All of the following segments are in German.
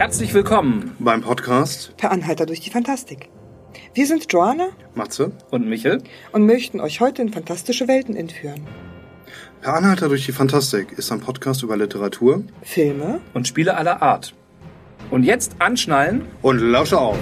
Herzlich willkommen beim Podcast Per Anhalter durch die Fantastik. Wir sind Joanna Matze und Michel. und möchten euch heute in fantastische Welten entführen. Per Anhalter durch die Fantastik ist ein Podcast über Literatur Filme, und Spiele aller Art. Und jetzt anschnallen. und lausche auf.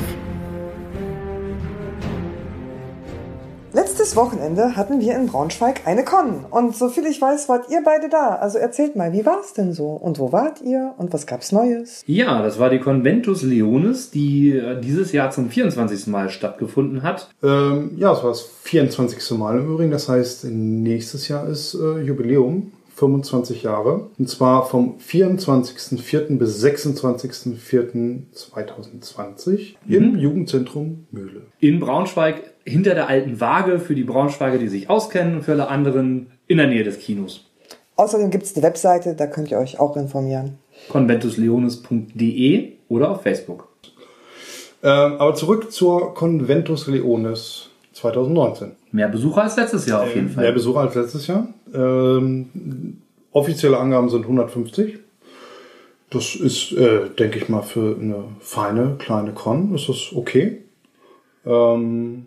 Letztes Wochenende hatten wir in Braunschweig eine Con. Und soviel ich weiß, wart ihr beide da. Also erzählt mal, wie war's denn so? Und wo wart ihr? Und was gab's Neues? Ja, das war die Conventus Leonis, die äh, dieses Jahr zum 24. Mal stattgefunden hat. Ähm, ja, es war das 24. Mal im Übrigen. Das heißt, nächstes Jahr ist äh, Jubiläum. 25 Jahre. Und zwar vom 24.04. bis 26.04.2020 im Jugendzentrum Mühle. In Braunschweig hinter der alten Waage für die Braunschweiger, die sich auskennen und für alle anderen in der Nähe des Kinos. Außerdem gibt's eine Webseite, da könnt ihr euch auch informieren. conventusleonis.de oder auf Facebook. Ähm, aber zurück zur Conventus Leonis 2019. Mehr Besucher als letztes Jahr auf jeden Fall. Mehr Besucher als letztes Jahr. Ähm, offizielle Angaben sind 150. Das ist, äh, denke ich mal, für eine feine kleine Con ist das okay. Ähm,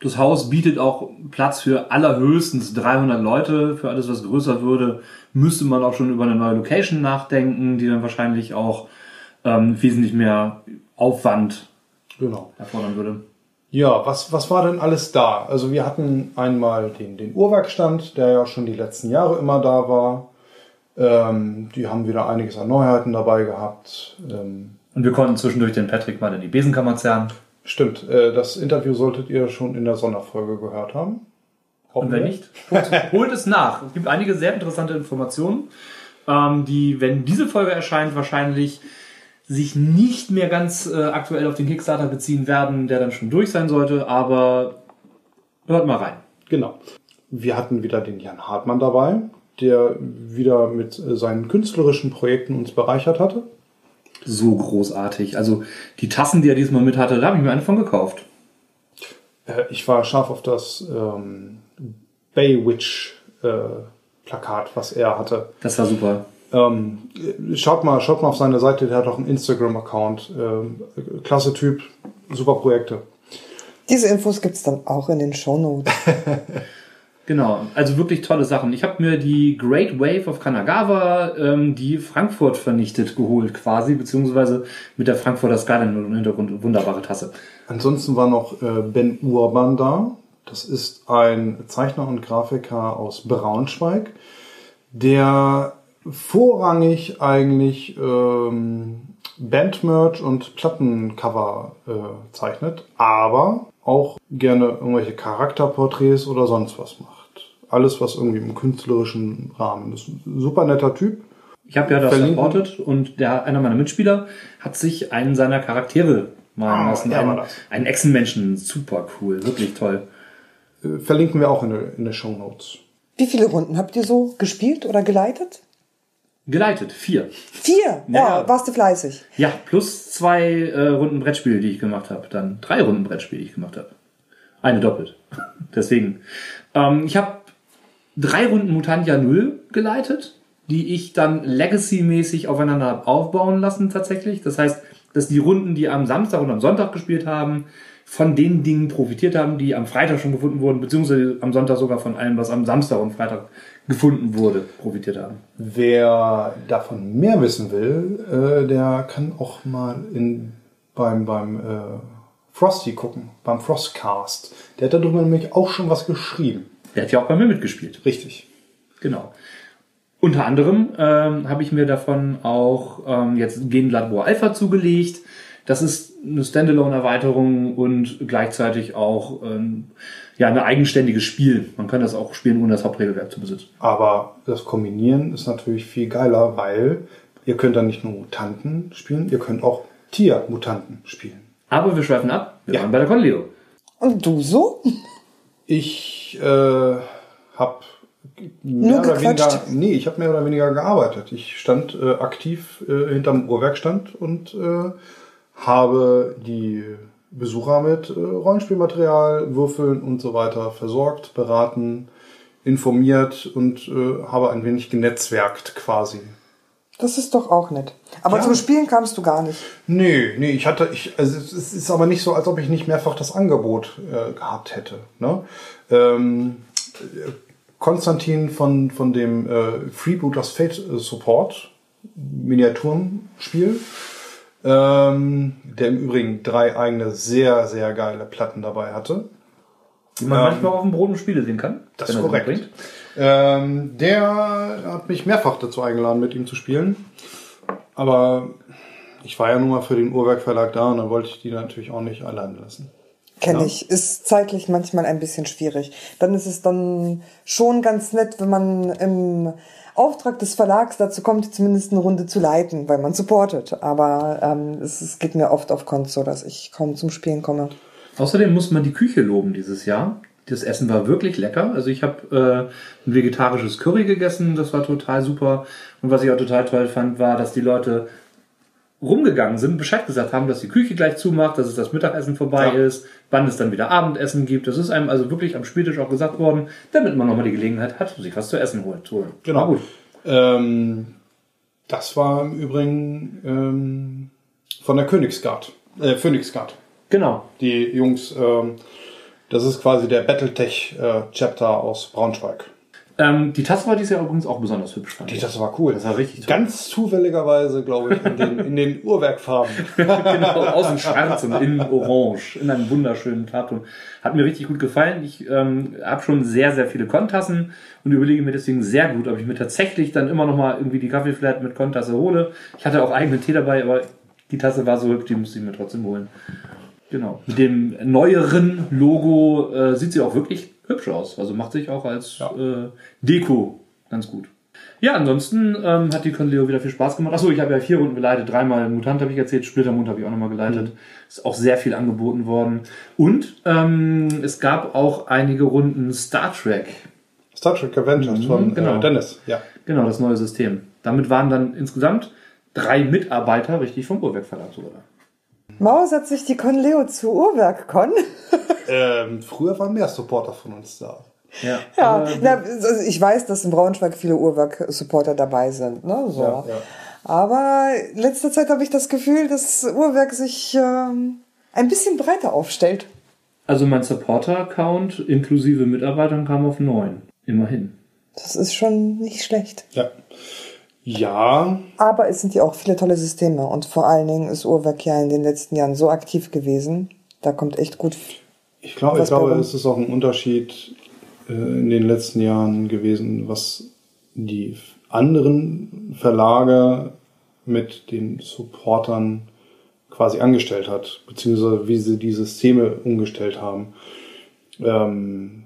Das Haus bietet auch Platz für allerhöchstens 300 Leute. Für alles, was größer würde, müsste man auch schon über eine neue Location nachdenken, die dann wahrscheinlich auch ähm, wesentlich mehr Aufwand genau. erfordern würde. Ja, was, was war denn alles da? Also wir hatten einmal den, den Uhrwerkstand, der ja schon die letzten Jahre immer da war. Ähm, die haben wieder einiges an Neuheiten dabei gehabt. Ähm, Und wir konnten zwischendurch den Patrick mal in die Besenkammer zerren. Stimmt, äh, das Interview solltet ihr schon in der Sonderfolge gehört haben. Und wenn nicht, holt, holt es nach. Es gibt einige sehr interessante Informationen, ähm, die, wenn diese Folge erscheint, wahrscheinlich sich nicht mehr ganz äh, aktuell auf den Kickstarter beziehen werden, der dann schon durch sein sollte, aber hört mal rein. Genau. Wir hatten wieder den Jan Hartmann dabei, der wieder mit äh, seinen künstlerischen Projekten uns bereichert hatte. So großartig. Also die Tassen, die er diesmal mit hatte, da habe ich mir eine von gekauft. Äh, Ich war scharf auf das ähm, Baywitch äh, Plakat, was er hatte. Das war super. Ähm, schaut mal, schaut mal auf seine Seite, der hat auch einen Instagram-Account. Ähm, klasse Typ, super Projekte. Diese Infos gibt's dann auch in den Shownotes. Genau, also wirklich tolle Sachen. Ich habe mir die Great Wave of Kanagawa, ähm, die Frankfurt vernichtet, geholt quasi, beziehungsweise mit der Frankfurter Skyline im Hintergrund. Wunderbare Tasse. Ansonsten war noch äh, Ben Urban da. Das ist ein Zeichner und Grafiker aus Braunschweig, der vorrangig eigentlich ähm, Bandmerch und Plattencover äh, zeichnet, aber auch gerne irgendwelche Charakterporträts oder sonst was macht. Alles, was irgendwie im künstlerischen Rahmen ist. Ein super netter Typ. Ich habe ja das Verlinken. supportet und der, einer meiner Mitspieler hat sich einen seiner Charaktere malen Ah, lassen. der war einen, Echsenmenschen. Super cool, wirklich toll. Äh, verlinken wir auch in den in den Show Notes. Wie viele Runden habt ihr so gespielt oder geleitet? Geleitet, vier. Vier! Ja. Ja, warst du fleißig. Ja, plus zwei äh, Runden Brettspiele, die ich gemacht habe. Dann drei Runden Brettspiele, die ich gemacht habe. Eine doppelt. Deswegen. Ähm, ich habe drei Runden Mutantia Null geleitet, die ich dann Legacy-mäßig aufeinander aufbauen lassen tatsächlich. Das heißt, dass die Runden, die am Samstag und am Sonntag gespielt haben, von den Dingen profitiert haben, die am Freitag schon gefunden wurden, beziehungsweise am Sonntag sogar von allem, was am Samstag und Freitag gefunden wurde, profitiert haben. Wer davon mehr wissen will, äh, der kann auch mal in, beim, beim äh, Frosty gucken, beim Frostcast. Der hat darüber nämlich auch schon was geschrieben. Der hat ja auch bei mir mitgespielt. Richtig. Genau. Unter anderem ähm, habe ich mir davon auch ähm, jetzt Gen War Alpha zugelegt. Das ist eine Standalone-Erweiterung und gleichzeitig auch ähm, ja eine eigenständiges Spiel. Man kann das auch spielen, ohne das Hauptregelwerk zu besitzen. Aber das Kombinieren ist natürlich viel geiler, weil ihr könnt dann nicht nur Mutanten spielen, ihr könnt auch Tiermutanten spielen. Aber wir schweifen ab. Wir Ja. waren bei der Conleo. Und du so? Ich äh, habe Nur mehr oder weniger, nee, ich habe mehr oder weniger gearbeitet. Ich stand äh, aktiv äh, hinterm Uhrwerkstand und äh, habe die Besucher mit äh, Rollenspielmaterial, Würfeln und so weiter versorgt, beraten, informiert und äh, habe ein wenig genetzwerkt quasi. Das ist doch auch nett. Aber Ja. zum Spielen kamst du gar nicht. Nee, nee, ich hatte, ich, also es es ist aber nicht so, als ob ich nicht mehrfach das Angebot äh, gehabt hätte. Ne? Ähm, äh, Konstantin von, von dem äh, Freebooters Fate Support Miniaturenspiel, ähm, der im Übrigen drei eigene sehr, sehr geile Platten dabei hatte. Die man manchmal auf dem Boden Spiele sehen kann. Das wenn ist er sie korrekt. Ähm, der hat mich mehrfach dazu eingeladen, mit ihm zu spielen. Aber ich war ja nun mal für den Uhrwerk Verlag da und dann wollte ich die natürlich auch nicht allein lassen. Kenne Ja. ich. Ist zeitlich manchmal ein bisschen schwierig. Dann ist es dann schon ganz nett, wenn man im Auftrag des Verlags dazu kommt, zumindest eine Runde zu leiten, weil man supportet. Aber ähm, es, es geht mir oft auf Konto so, dass ich kaum zum Spielen komme. Außerdem muss man die Küche loben dieses Jahr. Das Essen war wirklich lecker. Also ich habe äh, ein vegetarisches Curry gegessen, das war total super. Und was ich auch total toll fand, war, dass die Leute rumgegangen sind, Bescheid gesagt haben, dass die Küche gleich zumacht, dass es das Mittagessen vorbei Ja. ist, wann es dann wieder Abendessen gibt. Das ist einem also wirklich am Spieltisch auch gesagt worden, damit man nochmal die Gelegenheit hat, sich was zu essen holen. zu holen. Genau. Gut. Ähm, das war im Übrigen ähm, von der Königsgard. Äh, Phoenixgard. Genau. Die Jungs, ähm, das ist quasi der Battletech-Chapter aus Braunschweig. Ähm, die Tasse war dieses Jahr übrigens auch besonders hübsch. fand Die, das war cool. Das war richtig toll. Ganz zufälligerweise, glaube ich, in den, in den Uhrwerkfarben. genau, außen schwarz und innen orange, in einem wunderschönen Farbton. Hat mir richtig gut gefallen. Ich ähm, habe schon sehr, sehr viele Kontassen und überlege mir deswegen sehr gut, ob ich mir tatsächlich dann immer noch mal irgendwie die Kaffeeflat mit Kontasse hole. Ich hatte auch eigenen Tee dabei, aber die Tasse war so hübsch, die musste ich mir trotzdem holen. Genau. Mit dem neueren Logo äh, sieht sie auch wirklich hübsch aus. Also macht sich auch als Ja. äh, Deko ganz gut. Ja, ansonsten ähm, hat die Conleo wieder viel Spaß gemacht. Achso, ich habe ja vier Runden geleitet, dreimal Mutant habe ich erzählt, Splittermond habe ich auch nochmal geleitet. Ist auch sehr viel angeboten worden. Und ähm, es gab auch einige Runden Star Trek. Star Trek Avengers von genau. äh, Dennis. Ja. Genau, das neue System. Damit waren dann insgesamt drei Mitarbeiter richtig vom Uhrwerk Verlag sogar Maus hat sich die Conleo zu Uhrwerk Con. Ähm, früher waren mehr Supporter von uns da. Ja, Ja, aber- na, also ich weiß, dass in Braunschweig viele Uhrwerk-Supporter dabei sind. Ne? So. Ja, ja. Aber in letzter Zeit habe ich das Gefühl, dass Uhrwerk sich ähm, ein bisschen breiter aufstellt. also mein Supporter-Account inklusive Mitarbeitern kam auf neun. Immerhin. Das ist schon nicht schlecht. Ja. Ja, Aber es sind ja auch viele tolle Systeme und vor allen Dingen ist Uhrwerk ja in den letzten Jahren so aktiv gewesen. Da kommt echt gut. ich glaube, ich glaube, es ist auch ein Unterschied äh, in den letzten Jahren gewesen, was die anderen Verlage mit den Supportern quasi angestellt hat, beziehungsweise wie sie die Systeme umgestellt haben. Ähm,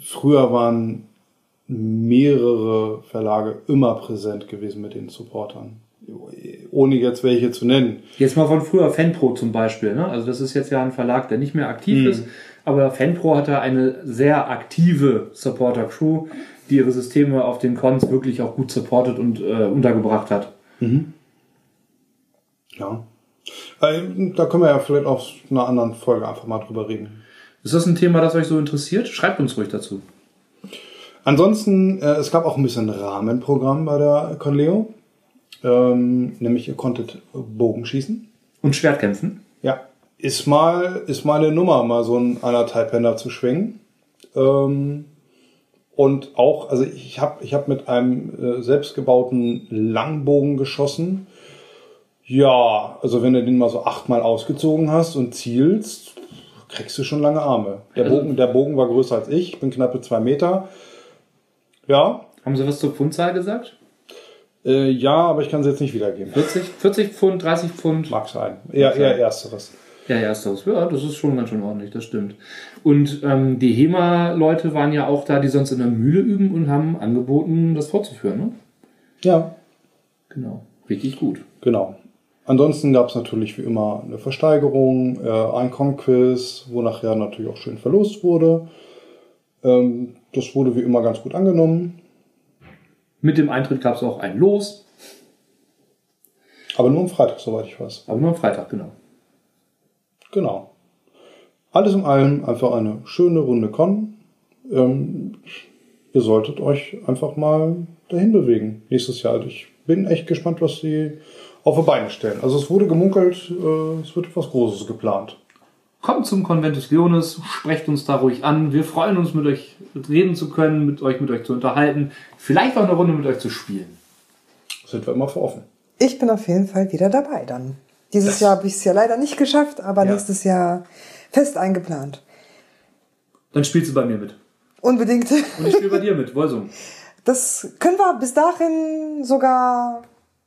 früher waren mehrere Verlage immer präsent gewesen mit den Supportern. Ohne jetzt welche zu nennen. Jetzt mal von früher Fanpro zum Beispiel. Ne? Also das ist jetzt ja ein Verlag, der nicht mehr aktiv ist, aber Fanpro hatte eine sehr aktive Supporter-Crew, die ihre Systeme auf den Cons wirklich auch gut supportet und äh, untergebracht hat. Ja. Äh, Da können wir ja vielleicht auf einer anderen Folge einfach mal drüber reden. Ist das ein Thema, das euch so interessiert? Schreibt uns ruhig dazu. Ansonsten, äh, es gab auch ein bisschen Rahmenprogramm bei der Conleo. Ähm, nämlich ihr konntet Bogenschießen. Und Schwertkämpfen? Ja. Ist mal, ist mal eine Nummer, mal so ein anderthalb Händer zu schwingen. Ähm, und auch, also ich habe ich hab mit einem äh, selbstgebauten Langbogen geschossen. Ja, also wenn du den mal so achtmal ausgezogen hast und zielst, kriegst du schon lange Arme. Der Also- Bogen, der Bogen war größer als ich, ich bin knappe zwei Meter. Ja, Haben Sie was zur Pfundzahl gesagt? äh, ja, aber ich kann sie jetzt nicht wiedergeben. 40, 40 Pfund, 30 Pfund? Mag sein. Eher, eher ersteres. Ja, ersteres. Ja, das ist schon ganz schön ordentlich, das stimmt. Und ähm, die HEMA-Leute waren ja auch da, die sonst in der Mühle üben und haben angeboten, das vorzuführen, ne? Ja, Genau. Richtig gut. Genau. Ansonsten gab es natürlich wie immer eine Versteigerung, äh, ein Con-Quiz, wo nachher natürlich auch schön verlost wurde. Ähm, das wurde wie immer ganz gut angenommen, Mit dem Eintritt gab es auch ein Los, aber nur am Freitag, soweit ich weiß. aber nur am Freitag, genau. Genau. Alles in allem einfach eine schöne Runde Con. Ähm, ihr solltet euch einfach mal dahin bewegen. Nächstes Jahr. Ich bin echt gespannt, was sie auf die Beine stellen. Also es wurde gemunkelt, äh, es wird etwas Großes geplant. Kommt zum Conventus Leonis, sprecht uns da ruhig an. Wir freuen uns, mit euch reden zu können, mit euch, mit euch zu unterhalten, vielleicht auch eine Runde mit euch zu spielen. Sind wir immer für offen. Ich bin auf jeden Fall wieder dabei dann. Dieses Jahr habe ich es ja leider nicht geschafft, aber Ja. nächstes Jahr fest eingeplant. Dann spielst du bei mir mit. Unbedingt. Und ich spiele bei dir mit, Wolsum. Das können wir bis dahin sogar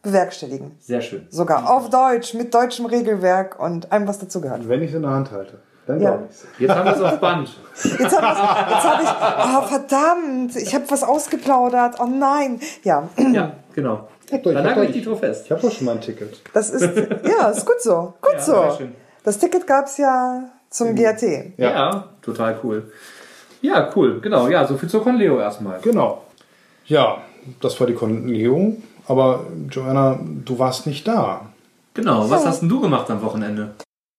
bewerkstelligen. Sehr schön. Sogar auf Deutsch, mit deutschem Regelwerk und allem, was dazu gehört. Wenn ich es in der Hand halte, dann Ja. Jetzt haben wir es auf Band. Jetzt habe hab ich, oh verdammt, ich habe was ausgeplaudert. Oh nein. Ja, Ja, genau. Dann nagel ich dich drauf fest. Ich habe doch schon mal ein Ticket. das ist, ja, ist gut so. Gut Ja, sehr so. schön. Das Ticket gab's ja zum GRT. Ja. total cool. Ja, cool. Genau. Ja, so viel zur Conleo erstmal. Genau. Ja, das war die Konlegung. Aber Joanna, du warst nicht da. Genau. Was hast denn du gemacht am Wochenende?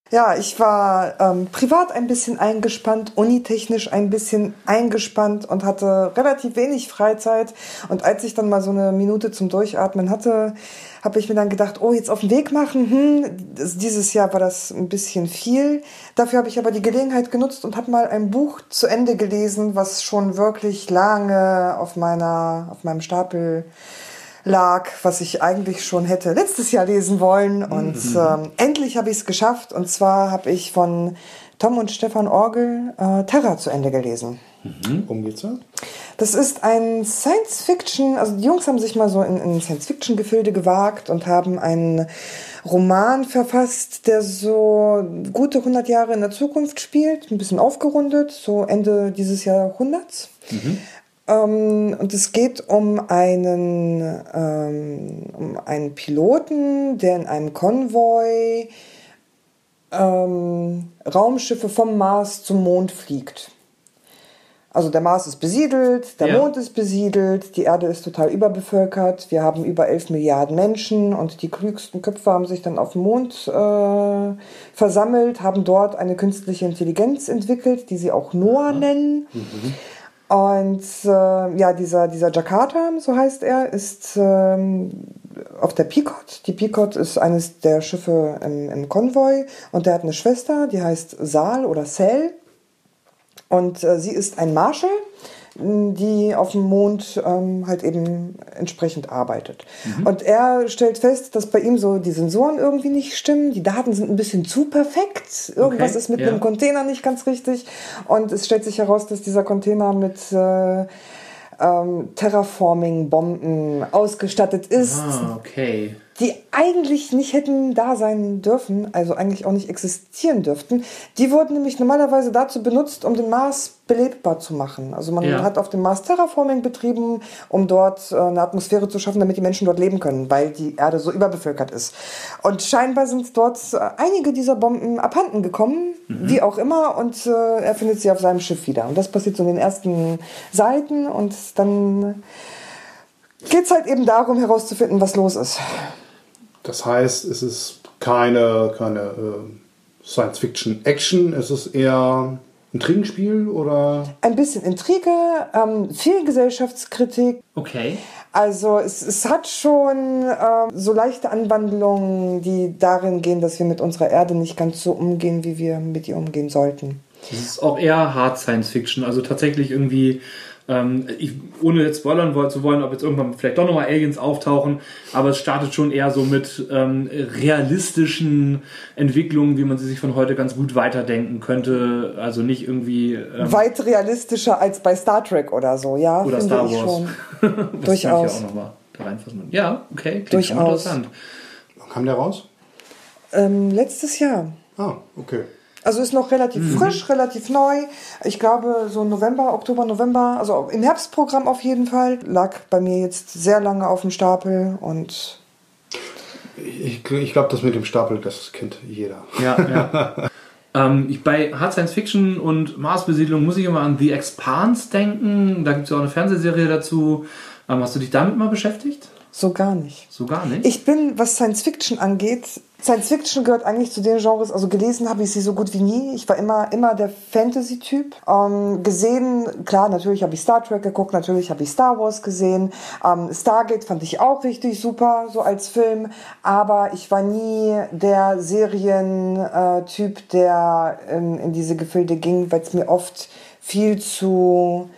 Ja, ich war ähm, privat ein bisschen eingespannt, unitechnisch ein bisschen eingespannt und hatte relativ wenig Freizeit. Und als ich dann mal so eine Minute zum Durchatmen hatte, habe ich mir dann gedacht, oh, jetzt auf den Weg machen. Hm, das, dieses Jahr war das ein bisschen viel. Dafür habe ich aber die Gelegenheit genutzt und habe mal ein Buch zu Ende gelesen, was schon wirklich lange auf meiner, auf meinem Stapel lag, was ich eigentlich schon hätte letztes Jahr lesen wollen. Und ähm, endlich habe ich es geschafft. Und zwar habe ich von Tom und Stefan Orgel äh, Terra zu Ende gelesen. Worum geht's da? Das ist ein Science-Fiction, also die Jungs haben sich mal so in, in Science-Fiction-Gefilde gewagt und haben einen Roman verfasst, der so gute 100 Jahre in der Zukunft spielt, ein bisschen aufgerundet, so Ende dieses Jahrhunderts. Ähm, und es geht um einen, ähm, um einen Piloten, der in einem Konvoi ähm, Raumschiffe vom Mars zum Mond fliegt. Also der Mars ist besiedelt, der Ja. Mond ist besiedelt, die Erde ist total überbevölkert, wir haben über 11 Milliarden Menschen und die klügsten Köpfe haben sich dann auf dem Mond äh, versammelt, haben dort eine künstliche Intelligenz entwickelt, die sie auch Noah nennen. Und äh, ja, dieser, dieser Jakarta, so heißt er, ist ähm, auf der Pequod. Die Pequod ist eines der Schiffe im, im Konvoi und der hat eine Schwester, die heißt Sal oder Sel. Und äh, sie ist ein Marshal, die auf dem Mond ähm, halt eben entsprechend arbeitet. Und er stellt fest, dass bei ihm so die Sensoren irgendwie nicht stimmen. Die Daten sind ein bisschen zu perfekt. Irgendwas Okay, ist mit ja. dem Container nicht ganz richtig. Und es stellt sich heraus, dass dieser Container mit äh, ähm, Terraforming-Bomben ausgestattet ist, Ah, okay. Die eigentlich nicht hätten da sein dürfen, also eigentlich auch nicht existieren dürften. Die wurden nämlich normalerweise dazu benutzt, um den Mars belebbar zu machen. Also man Ja. hat auf dem Mars Terraforming betrieben, um dort äh, eine Atmosphäre zu schaffen, damit die Menschen dort leben können, weil die Erde so überbevölkert ist. Und scheinbar sind dort äh, einige dieser Bomben abhanden gekommen, wie auch immer, und äh, er findet sie auf seinem Schiff wieder. Und das passiert so in den ersten Seiten und dann geht es halt eben darum herauszufinden, was los ist. Das heißt, es ist keine, keine äh, Science-Fiction-Action, es ist eher ein Trinkspiel oder Ein bisschen Intrige, ähm, viel Gesellschaftskritik. Okay. Also es, es hat schon ähm, so leichte Anwandlungen, die darin gehen, dass wir mit unserer Erde nicht ganz so umgehen, wie wir mit ihr umgehen sollten. Das ist auch eher Hard Science Fiction, also tatsächlich irgendwie, ähm, ich, ohne jetzt spoilern zu wollen, ob jetzt irgendwann vielleicht doch nochmal Aliens auftauchen, aber es startet schon eher so mit ähm, realistischen Entwicklungen, wie man sie sich von heute ganz gut weiterdenken könnte. Also nicht irgendwie ähm, Weit realistischer als bei Star Trek oder so, ja, oder finde Star ich Wars. schon. Was kann ich Durchaus. ja auch nochmal da reinfassen. Ja, okay, klingt Durchaus. interessant. wann kam der raus? Ähm, letztes Jahr. Ah, okay. Also ist noch relativ Mhm. frisch, relativ neu. Ich glaube so November, Oktober, November, also im Herbstprogramm auf jeden Fall. Lag bei mir jetzt sehr lange auf dem Stapel und Ich, ich glaube, das mit dem Stapel, das kennt jeder. Ja, ja. ähm, ich, bei Hard Science Fiction und Marsbesiedlung muss ich immer an The Expanse denken. Da gibt es ja auch eine Fernsehserie dazu. Ähm, hast du dich damit mal beschäftigt? So gar nicht. So gar nicht? Ich bin, was Science Fiction angeht, Science Fiction gehört eigentlich zu den Genres, also gelesen habe ich sie so gut wie nie. Ich war immer, immer der Fantasy-Typ. Ähm, gesehen, klar, natürlich habe ich Star Trek geguckt, natürlich habe ich Star Wars gesehen. Ähm, Stargate fand ich auch richtig super, so als Film. Aber ich war nie der Serientyp, der in, in diese Gefilde ging, weil es mir oft viel zu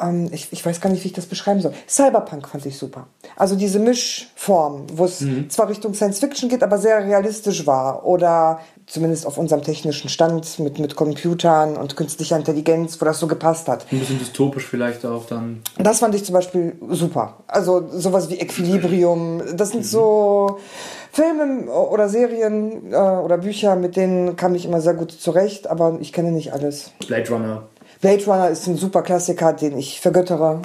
ähm, ich, ich weiß gar nicht, wie ich das beschreiben soll. Cyberpunk fand ich super. Also diese Mischform, wo es Mhm. zwar Richtung Science Fiction geht, aber sehr realistisch war. Oder zumindest auf unserem technischen Stand mit, mit Computern und künstlicher Intelligenz, wo das so gepasst hat. Ein bisschen dystopisch vielleicht auch dann. Das fand ich zum Beispiel super. Also sowas wie Equilibrium. Das sind so Filme oder Serien äh, oder Bücher, mit denen kam ich immer sehr gut zurecht, aber ich kenne nicht alles. Blade Runner. Blade Runner ist ein super Klassiker, den ich vergöttere.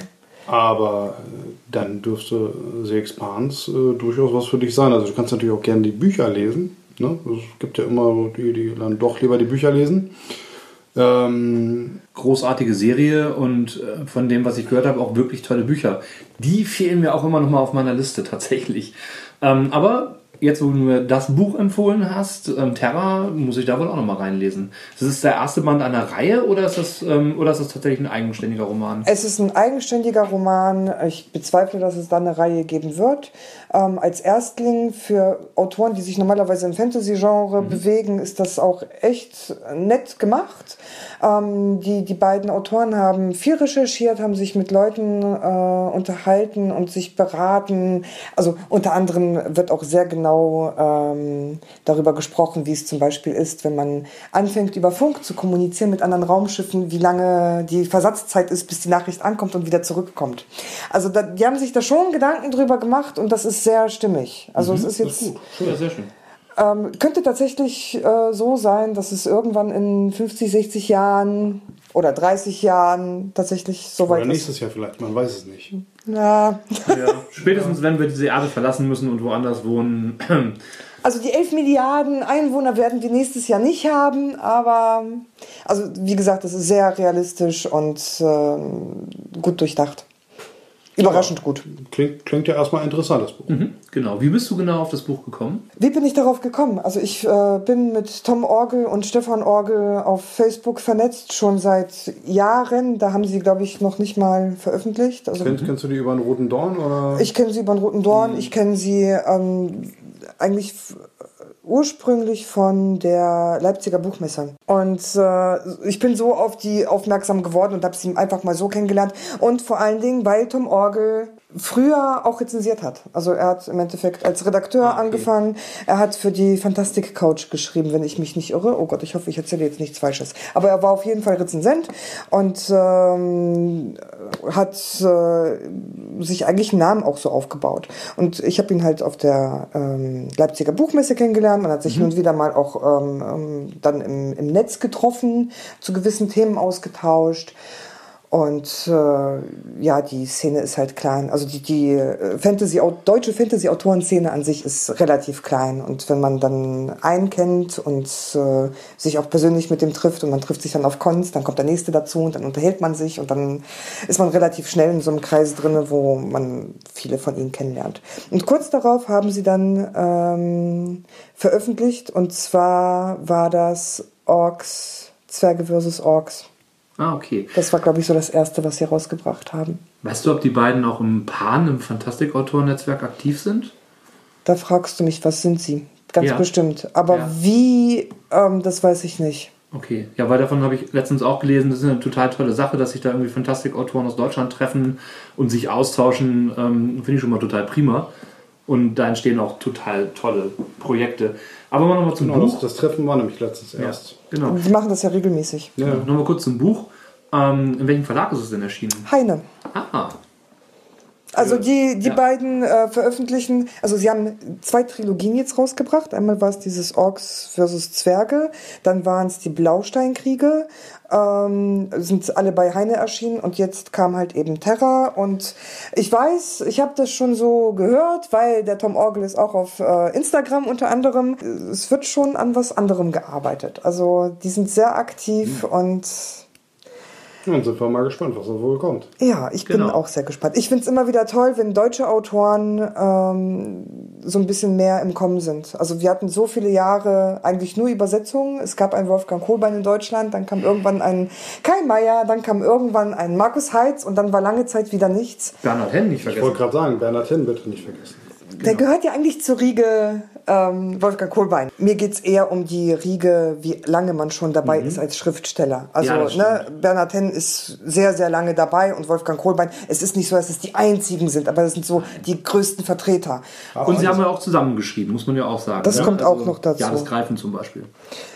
Aber äh, dann dürfte The Expanse äh, durchaus was für dich sein. Also du kannst natürlich auch gerne die Bücher lesen. Ne? Es gibt ja immer die, die dann doch lieber die Bücher lesen. Ähm, Großartige Serie und äh, von dem, was ich gehört habe, auch wirklich tolle Bücher. Die fehlen mir auch immer noch mal auf meiner Liste tatsächlich. Ähm, aber jetzt, wo du mir das Buch empfohlen hast, ähm, Terra, muss ich da wohl auch noch mal reinlesen. Das ist der erste Band einer Reihe oder ist das, ähm, oder ist das tatsächlich ein eigenständiger Roman? Es ist ein eigenständiger Roman. Ich bezweifle, dass es da eine Reihe geben wird. Ähm, als Erstling für Autoren, die sich normalerweise im Fantasy-Genre bewegen, ist das auch echt nett gemacht. Ähm, die, die beiden Autoren haben viel recherchiert, haben sich mit Leuten äh, unterhalten und sich beraten. Also unter anderem wird auch sehr genau ähm, darüber gesprochen, wie es zum Beispiel ist, wenn man anfängt, über Funk zu kommunizieren mit anderen Raumschiffen, wie lange die Versatzzeit ist, bis die Nachricht ankommt und wieder zurückkommt. Also da, die haben sich da schon Gedanken drüber gemacht und das ist sehr stimmig. Also es ist jetzt Ja, sehr schön. ähm, könnte tatsächlich äh, so sein, dass es irgendwann in 50, 60 Jahren oder 30 Jahren tatsächlich so oder weit ist. nächstes Jahr vielleicht, man weiß es nicht. Ja. Ja. Spätestens, wenn wir diese Erde verlassen müssen und woanders wohnen. Also die 11 Milliarden Einwohner werden wir nächstes Jahr nicht haben, aber also wie gesagt, das ist sehr realistisch und ähm, gut durchdacht. Überraschend gut. Klingt, klingt ja erstmal interessant, das Buch. Mhm, genau. Wie bist du genau auf das Buch gekommen? Wie bin ich darauf gekommen? Also ich äh, bin mit Tom Orgel und Stefan Orgel auf Facebook vernetzt, schon seit Jahren. Da haben sie, glaube ich, noch nicht mal veröffentlicht. Also Kennst, kennst du die über den Roten Dorn? Oder? ich kenne sie über den Roten Dorn, ich kenne sie ähm, eigentlich ursprünglich von der Leipziger Buchmesse. Und äh, ich bin so auf die aufmerksam geworden und habe sie einfach mal so kennengelernt. Und vor allen Dingen, weil Tom Orgel früher auch rezensiert hat. Also er hat im Endeffekt als Redakteur angefangen. Er hat für die Fantastic Couch geschrieben, wenn ich mich nicht irre. Oh Gott, ich hoffe, ich erzähle jetzt nichts Falsches. Aber er war auf jeden Fall Rezensent und ähm, hat äh, sich eigentlich einen Namen auch so aufgebaut. Und ich habe ihn halt auf der ähm, Leipziger Buchmesse kennengelernt. Man hat sich hin und wieder mal auch ähm, ähm, dann im, im Netz getroffen, zu gewissen Themen ausgetauscht. Und äh, ja, die Szene ist halt klein. Also die, die äh, Fantasy, deutsche Fantasy-Autorenszene an sich ist relativ klein. Und wenn man dann einen kennt und äh, sich auch persönlich mit dem trifft und man trifft sich dann auf Cons, dann kommt der nächste dazu und dann unterhält man sich und dann ist man relativ schnell in so einem Kreis drinne, wo man viele von ihnen kennenlernt. Und kurz darauf haben sie dann ähm, veröffentlicht und zwar war das Orks, Zwerge versus Orks. Ah, okay. Das war, glaube ich, so das erste, was sie rausgebracht haben. Weißt du, ob die beiden auch im Pan, im Fantastik-Autoren-Netzwerk aktiv sind? Da fragst du mich, was sind sie? Ganz Ja. bestimmt. Aber Ja. wie, ähm, das weiß ich nicht. Okay, ja, weil davon habe ich letztens auch gelesen, das ist eine total tolle Sache, dass sich da irgendwie Fantastik-Autoren aus Deutschland treffen und sich austauschen, ähm, finde ich schon mal total prima. Und da entstehen auch total tolle Projekte. Aber mal nochmal zum Genau, das, Buch. das Treffen war nämlich letztens Ja, erst. genau. Die machen das ja regelmäßig. Ja. Nochmal kurz zum Buch. Ähm, in welchem Verlag ist es denn erschienen? Heine. Ah, Also die, die Ja. beiden äh, veröffentlichen, also sie haben zwei Trilogien jetzt rausgebracht. Einmal war es dieses Orks versus Zwerge, dann waren es die Blausteinkriege, ähm, sind alle bei Heine erschienen und jetzt kam halt eben Terra und ich weiß, ich habe das schon so gehört, weil der Tom Orgel ist auch auf äh, Instagram unter anderem. Es wird schon an was anderem gearbeitet. Also die sind sehr aktiv und Dann sind wir mal gespannt, was da wohl kommt. Ja, ich bin Genau. auch sehr gespannt. Ich find's immer wieder toll, wenn deutsche Autoren ähm, so ein bisschen mehr im Kommen sind. Also wir hatten so viele Jahre eigentlich nur Übersetzungen. Es gab einen Wolfgang Kohlbein in Deutschland, dann kam irgendwann ein Kai Meier, dann kam irgendwann ein Markus Heitz und dann war lange Zeit wieder nichts. Bernhard Henn nicht Ich vergessen. wollte gerade sagen, Bernhard Hinn bitte nicht vergessen. Der gehört ja eigentlich zur Riege ähm, Wolfgang Kohlbein. Mir geht's eher um die Riege, wie lange man schon dabei ist als Schriftsteller. Also Ja, das ne, Bernhard Henn ist sehr, sehr lange dabei und Wolfgang Kohlbein. Es ist nicht so, dass es die einzigen sind, aber das sind so die größten Vertreter. Und sie haben ja auch zusammengeschrieben, muss man ja auch sagen. Das ne? kommt auch noch dazu. Johannes Greifen zum Beispiel.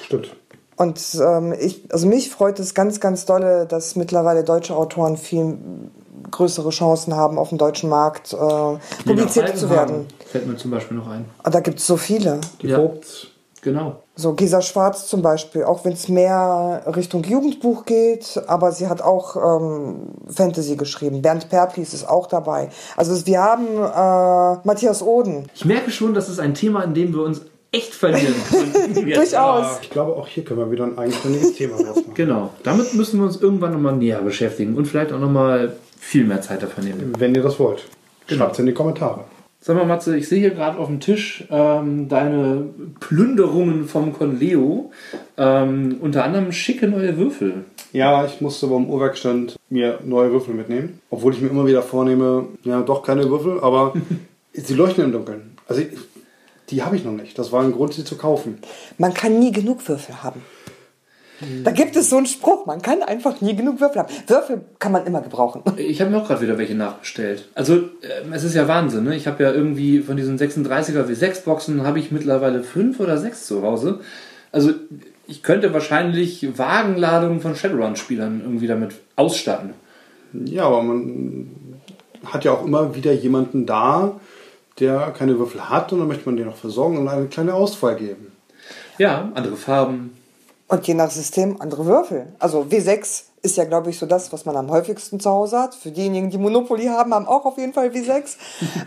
Stimmt. Und ähm, ich, also mich freut es ganz, ganz dolle, dass mittlerweile deutsche Autoren viel größere Chancen haben, auf dem deutschen Markt äh, publiziert zu werden. Fällt mir zum Beispiel noch ein. Und da gibt's so viele. Die Ja. Vogts. Genau. So Gesa Schwarz zum Beispiel, auch wenn es mehr Richtung Jugendbuch geht, aber sie hat auch ähm, Fantasy geschrieben. Bernd Perplis ist auch dabei. Also es- wir haben äh, Matthias Oden. Ich merke schon, das ist ein Thema, in dem wir uns echt verlieren. können. Jetzt. Durchaus. Ich glaube, auch hier können wir wieder ein eigenständiges Thema machen. Genau. Damit müssen wir uns irgendwann nochmal näher beschäftigen und vielleicht auch nochmal viel mehr Zeit dafür nehmen. Wenn ihr das wollt. Schreibt es in die Kommentare. Sag mal, Matze, ich sehe hier gerade auf dem Tisch ähm, deine Plünderungen vom Conleo. Ähm, unter anderem schicke neue Würfel. Ja, ich musste beim Uhrwerkstand mir neue Würfel mitnehmen. Obwohl ich mir immer wieder vornehme, ja, doch keine Würfel, aber sie leuchten im Dunkeln. Also ich, die habe ich noch nicht. Das war ein Grund, sie zu kaufen. Man kann nie genug Würfel haben. Da gibt es so einen Spruch, man kann einfach nie genug Würfel haben. Würfel kann man immer gebrauchen. Ich habe mir auch gerade wieder welche nachbestellt. Also ähm, es ist ja Wahnsinn. Ne? Ich habe ja irgendwie von diesen 36er W6 Boxen habe ich mittlerweile fünf oder sechs zu Hause. Also ich könnte wahrscheinlich Wagenladungen von Shadowrun-Spielern irgendwie damit ausstatten. Ja, aber man hat ja auch immer wieder jemanden da, der keine Würfel hat und dann möchte man den noch versorgen und eine kleine Auswahl geben. Ja, andere Farben. Und je nach System andere Würfel. Also W6 ist ja, glaube ich, so das, was man am häufigsten zu Hause hat. Für diejenigen, die Monopoly haben, haben auch auf jeden Fall W6.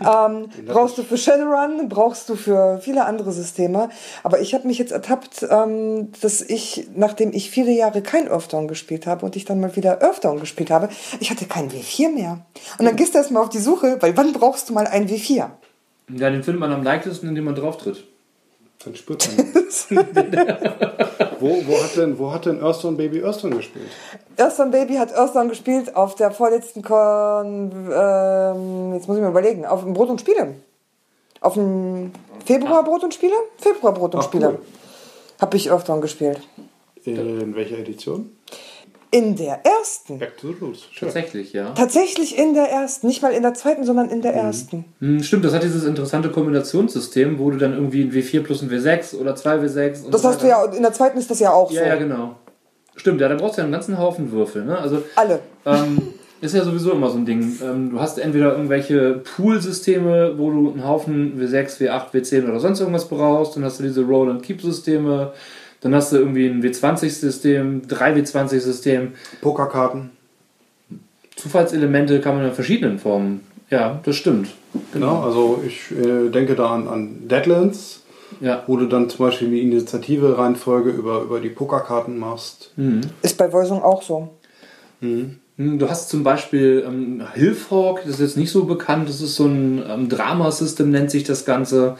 ähm, brauchst du für Shadowrun, brauchst du für viele andere Systeme. Aber ich habe mich jetzt ertappt, ähm, dass ich, nachdem ich viele Jahre kein Earthdawn gespielt habe und ich dann mal wieder Earthdawn gespielt habe, ich hatte kein W4 mehr. Und dann gehst du erstmal auf die Suche, weil wann brauchst du mal ein W4? Ja, den findet man am leichtesten, indem man drauf tritt. Dann spürt man. wo, wo hat denn, wo hat denn Earthstone Baby Earthstone gespielt? Earthdawn Baby hat Earthdawn gespielt auf der vorletzten Kon... Ähm, jetzt muss ich mir überlegen. Auf dem Brot und Spiele. Auf dem Februar Brot und Spiele? Februar Brot und Ach, Spiele. cool. Habe ich Earthdawn gespielt. In welcher Edition? In der ersten. Back to the Roots. Schön. Tatsächlich, ja. Tatsächlich in der ersten. Nicht mal in der zweiten, sondern in der ersten. Hm, stimmt, das hat dieses interessante Kombinationssystem, wo du dann irgendwie ein W4 plus ein W6 oder zwei W6 und Das so hast du ja, in der zweiten ist das ja auch Ja, so. ja, genau. Stimmt, ja, da brauchst du ja einen ganzen Haufen Würfel. Ne? Also Alle. ähm, ist ja sowieso immer so ein Ding. Ähm, du hast entweder irgendwelche Pool-Systeme, wo du einen Haufen W6, W8, W10 oder sonst irgendwas brauchst. Dann hast du diese Roll-and-Keep-Systeme. Dann hast du irgendwie ein W20-System, 3W20-System. Pokerkarten. Zufallselemente kann man in verschiedenen Formen. Ja, das stimmt. Genau, also ich äh, denke da an, an Deadlands, Ja. wo du dann zum Beispiel die Initiative-Reihenfolge über, über die Pokerkarten machst. Ist bei Voisung auch so. Hm, Du hast zum Beispiel ähm, Hilfhawk, das ist jetzt nicht so bekannt, das ist so ein ähm, Dramasystem, nennt sich das Ganze.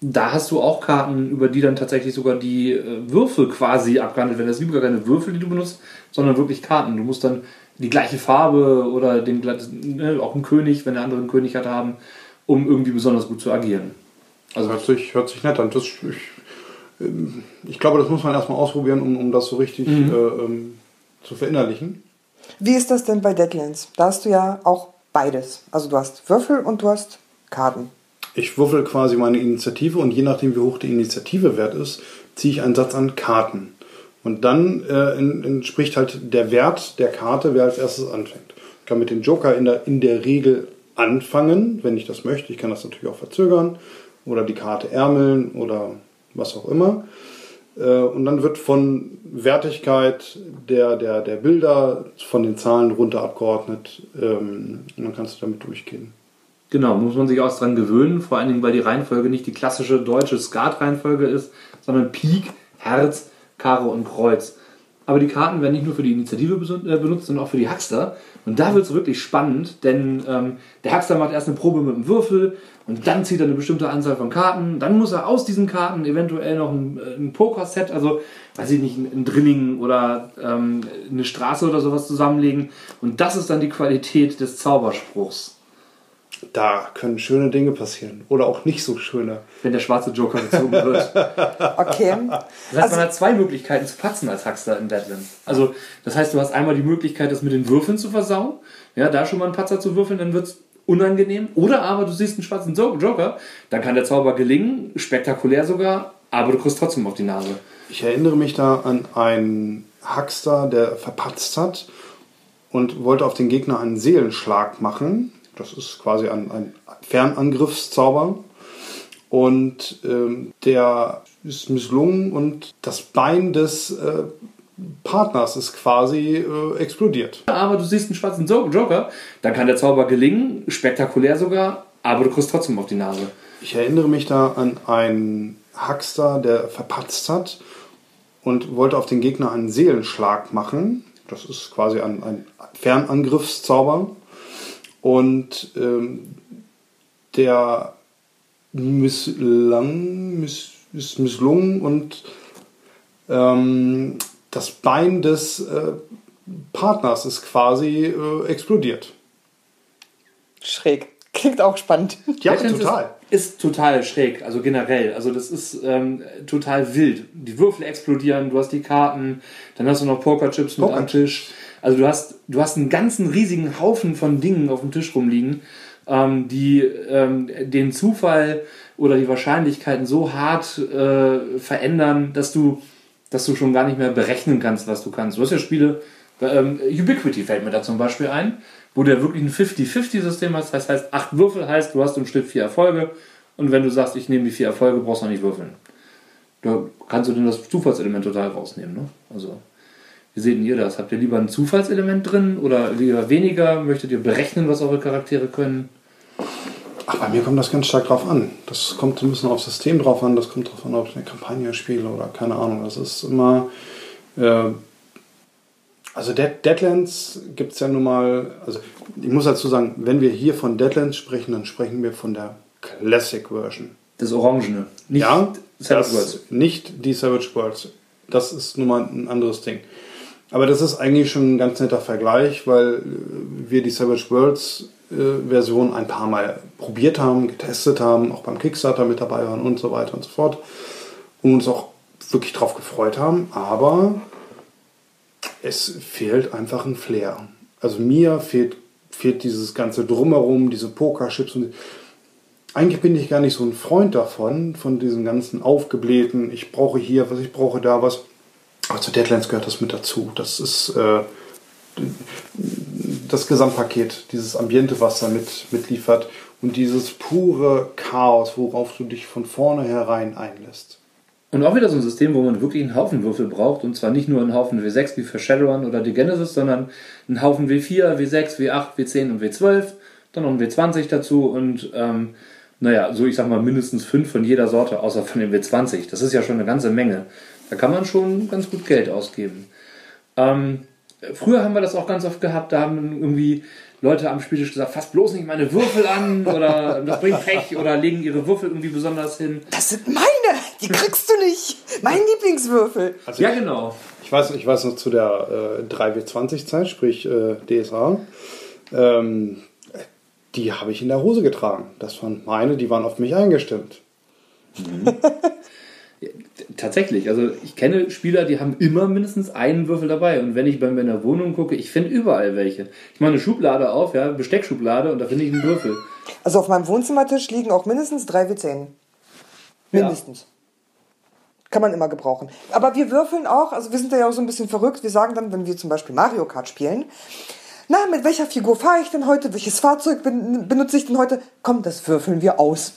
Da hast du auch Karten, über die dann tatsächlich sogar die äh, Würfel quasi abgehandelt werden. Das sind gar keine Würfel, die du benutzt, sondern wirklich Karten. Du musst dann die gleiche Farbe oder den ne, auch einen König, wenn der andere einen König hat, haben, um irgendwie besonders gut zu agieren. Also hört sich, hört sich nett an. Das, ich, ähm, ich glaube, das muss man erstmal ausprobieren, um, um das so richtig äh, ähm, zu verinnerlichen. Wie ist das denn bei Deadlands? Da hast du ja auch beides. Also du hast Würfel und du hast Karten. Ich würfel quasi meine Initiative und je nachdem, wie hoch die Initiative wert ist, ziehe ich einen Satz an Karten. Und dann äh, en- entspricht halt der Wert der Karte, wer als erstes anfängt. Ich kann mit dem Joker in der, in der Regel anfangen, wenn ich das möchte. Ich kann das natürlich auch verzögern oder die Karte ärmeln oder was auch immer. Äh, Und dann wird von Wertigkeit der, der, der Bilder von den Zahlen runter abgeordnet. ähm, Und dann kannst du damit durchgehen. Genau, muss man sich auch dran gewöhnen, vor allen Dingen, weil die Reihenfolge nicht die klassische deutsche Skat-Reihenfolge ist, sondern Pik, Herz, Karo und Kreuz. aber die Karten werden nicht nur für die Initiative äh, benutzt, sondern auch für die Huckster. Und da wird es wirklich spannend, denn ähm, der Huckster macht erst eine Probe mit dem Würfel und dann zieht er eine bestimmte Anzahl von Karten. Dann muss er aus diesen Karten eventuell noch ein, äh, ein Poker-Set, also weiß ich nicht, ein, ein Drilling oder ähm, eine Straße oder sowas zusammenlegen. Und das ist dann die Qualität des Zauberspruchs, Da können schöne Dinge passieren. Oder auch nicht so schöne. wenn der schwarze Joker gezogen wird. Okay. Das heißt, man hat zwei Möglichkeiten zu patzen als Huckster in Deadlands. Also, das heißt, du hast einmal die Möglichkeit, das mit den Würfeln zu versauen. Ja, da schon mal einen Patzer zu würfeln, dann wird's unangenehm. Oder aber du siehst einen schwarzen Jo- Joker, dann kann der Zauber gelingen, spektakulär sogar, aber du kriegst trotzdem auf die Nase. Ich erinnere mich da an einen Huckster, der verpatzt hat und wollte auf den Gegner einen Seelenschlag machen. Das ist quasi ein, ein Fernangriffszauber. Und ähm, der ist misslungen und das Bein des äh, Partners ist quasi äh, explodiert. Aber du siehst einen schwarzen Jo- Joker, dann kann der Zauber gelingen, spektakulär sogar, aber du kriegst trotzdem auf die Nase. Ich erinnere mich da an einen Huckster, der verpatzt hat und wollte auf den Gegner einen Seelenschlag machen. Das ist quasi ein, ein Fernangriffszauber. Und ähm, der misslang, miss, ist misslungen und ähm, das Bein des äh, Partners ist quasi äh, explodiert. Schräg. Klingt auch spannend. Ja, Deadlands total. Ist, ist total schräg, also generell. Also das ist ähm, total wild. Die Würfel explodieren, du hast die Karten, dann hast du noch Pokerchips mit Poker. am Tisch. Also du hast, du hast einen ganzen riesigen Haufen von Dingen auf dem Tisch rumliegen, ähm, die ähm, den Zufall oder die Wahrscheinlichkeiten so hart äh, verändern, dass du, dass du schon gar nicht mehr berechnen kannst, was du kannst. Du hast ja Spiele, ähm, Ubiquity fällt mir da zum Beispiel ein, wo du ja wirklich ein 50-50-System hast. Das heißt, acht Würfel heißt, du hast im Schnitt vier Erfolge. Und wenn du sagst, ich nehme die vier Erfolge, brauchst du noch nicht würfeln. Da kannst du dann das Zufallselement total rausnehmen. Ne? Also, wie seht ihr das? Habt ihr lieber ein Zufallselement drin oder lieber weniger? Möchtet ihr berechnen, was eure Charaktere können? Ach, bei mir kommt das ganz stark drauf an. Das kommt ein bisschen aufs System drauf an, das kommt drauf an, ob ich eine Kampagne spiele oder keine Ahnung. Das ist immer. Äh, also Dead, Deadlands gibt es ja nun mal. Also ich muss dazu sagen, wenn wir hier von Deadlands sprechen, dann sprechen wir von der Classic Version. Das Orangene. Nicht ja, Savage Worlds. nicht die Savage Worlds. Das ist nun mal ein anderes Ding. Aber das ist eigentlich schon ein ganz netter Vergleich, weil äh, wir die Savage Worlds äh, Version ein paar Mal probiert haben, getestet haben, auch beim Kickstarter mit dabei waren und so weiter und so fort. Und uns auch wirklich drauf gefreut haben. Aber es fehlt einfach ein Flair. Also mir fehlt, fehlt dieses ganze Drumherum, diese Pokerchips und eigentlich bin ich gar nicht so ein Freund davon, von diesem ganzen aufgeblähten, ich brauche hier was, ich brauche da was. Aber zu Deadlands gehört das mit dazu. Das ist äh, das Gesamtpaket, dieses Ambiente, was da mit, mitliefert und dieses pure Chaos, worauf du dich von vornherein einlässt. Und auch wieder so ein System, wo man wirklich einen Haufen Würfel braucht. Und zwar nicht nur einen Haufen W6 wie für Shadowrun oder die Genesis, sondern einen Haufen W4, W6, W8, W10 und W12. Dann noch ein W20 dazu und ähm, naja, so ich sag mal mindestens fünf von jeder Sorte, außer von dem W20. Das ist ja schon eine ganze Menge. Da kann man schon ganz gut Geld ausgeben. Ähm, früher haben wir das auch ganz oft gehabt, da haben irgendwie Leute am Spieltisch gesagt, fass bloß nicht meine Würfel an oder das bringt Pech oder legen ihre Würfel irgendwie besonders hin. Das sind meine! Die kriegst du nicht! Mein Lieblingswürfel! Also Ja, genau. Ich weiß, ich weiß noch zu der äh, 3W20-Zeit, sprich äh, DSA, ähm, die habe ich in der Hose getragen. Das waren meine, die waren auf mich eingestimmt. Tatsächlich, also ich kenne Spieler, die haben immer mindestens einen Würfel dabei. Und wenn ich bei mir in der Wohnung gucke, ich finde überall welche. Ich mache eine Schublade auf, ja, Besteckschublade und da finde ich einen Würfel. Also auf meinem Wohnzimmertisch liegen auch mindestens drei W10. Mindestens. Kann man immer gebrauchen. Aber wir würfeln auch, also wir sind da ja auch so ein bisschen verrückt. Wir sagen dann, wenn wir zum Beispiel Mario Kart spielen, na, mit welcher Figur fahre ich denn heute? Welches Fahrzeug ben benutze ich denn heute? Komm, das würfeln wir aus.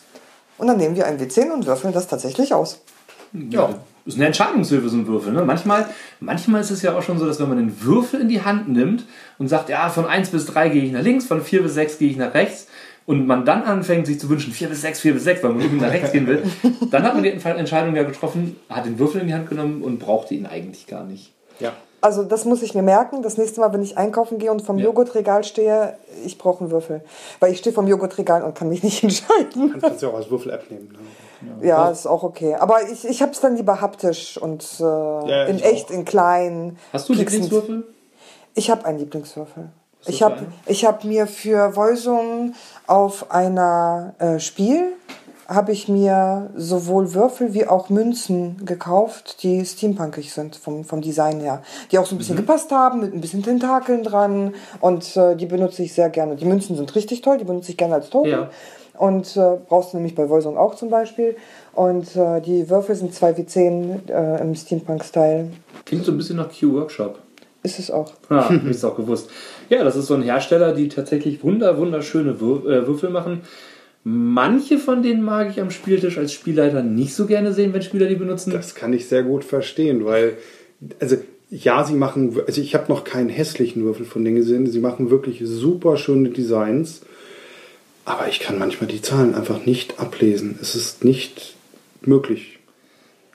Und dann nehmen wir ein W10 und würfeln das tatsächlich aus. Ja. Ist eine Entscheidungshilfe, so ein Würfel. Ne? Manchmal, manchmal ist es ja auch schon so, dass wenn man den Würfel in die Hand nimmt und sagt, ja, von 1 bis 3 gehe ich nach links, von 4 bis 6 gehe ich nach rechts, und man dann anfängt, sich zu wünschen, 4 bis 6, 4 bis 6, weil man irgendwie nach rechts gehen will, dann hat man die Entscheidung ja getroffen, hat den Würfel in die Hand genommen und brauchte ihn eigentlich gar nicht. Ja. Also das muss ich mir merken. Das nächste Mal, wenn ich einkaufen gehe und vom Ja. Joghurtregal stehe, ich brauche einen Würfel. Weil ich stehe vom Joghurtregal und kann mich nicht entscheiden. Kannst du ja auch als Würfel-App nehmen. Ne? Ja, ist auch okay. Aber ich, ich habe es dann lieber haptisch und äh, ja, in ich echt, in klein. Hast du. Lieblingswürfel? Ich habe einen Lieblingswürfel. Ich habe hab mir für Voisung auf einer äh, Spiel habe ich mir sowohl Würfel wie auch Münzen gekauft, die steampunkig sind vom, vom Design her. Die auch so ein Mhm. bisschen gepasst haben, mit ein bisschen Tentakeln dran. Und äh, die benutze ich sehr gerne. Die Münzen sind richtig toll, die benutze ich gerne als Token. Ja. Und äh, brauchst du nämlich bei Voisung auch zum Beispiel. Und äh, die Würfel sind 2W10 äh, im Steampunk-Style. Klingt so ein bisschen nach Q-Workshop. Ist es auch. Ah, hab ich's auch gewusst. Ja, das ist so ein Hersteller, die tatsächlich wunder, wunderschöne Wür äh, Würfel machen. Manche von denen mag ich am Spieltisch als Spielleiter nicht so gerne sehen, wenn Spieler die benutzen. Das kann ich sehr gut verstehen, weil, also ja, sie machen, also ich habe noch keinen hässlichen Würfel von denen gesehen. Sie machen wirklich super schöne Designs, aber ich kann manchmal die Zahlen einfach nicht ablesen. Es ist nicht möglich.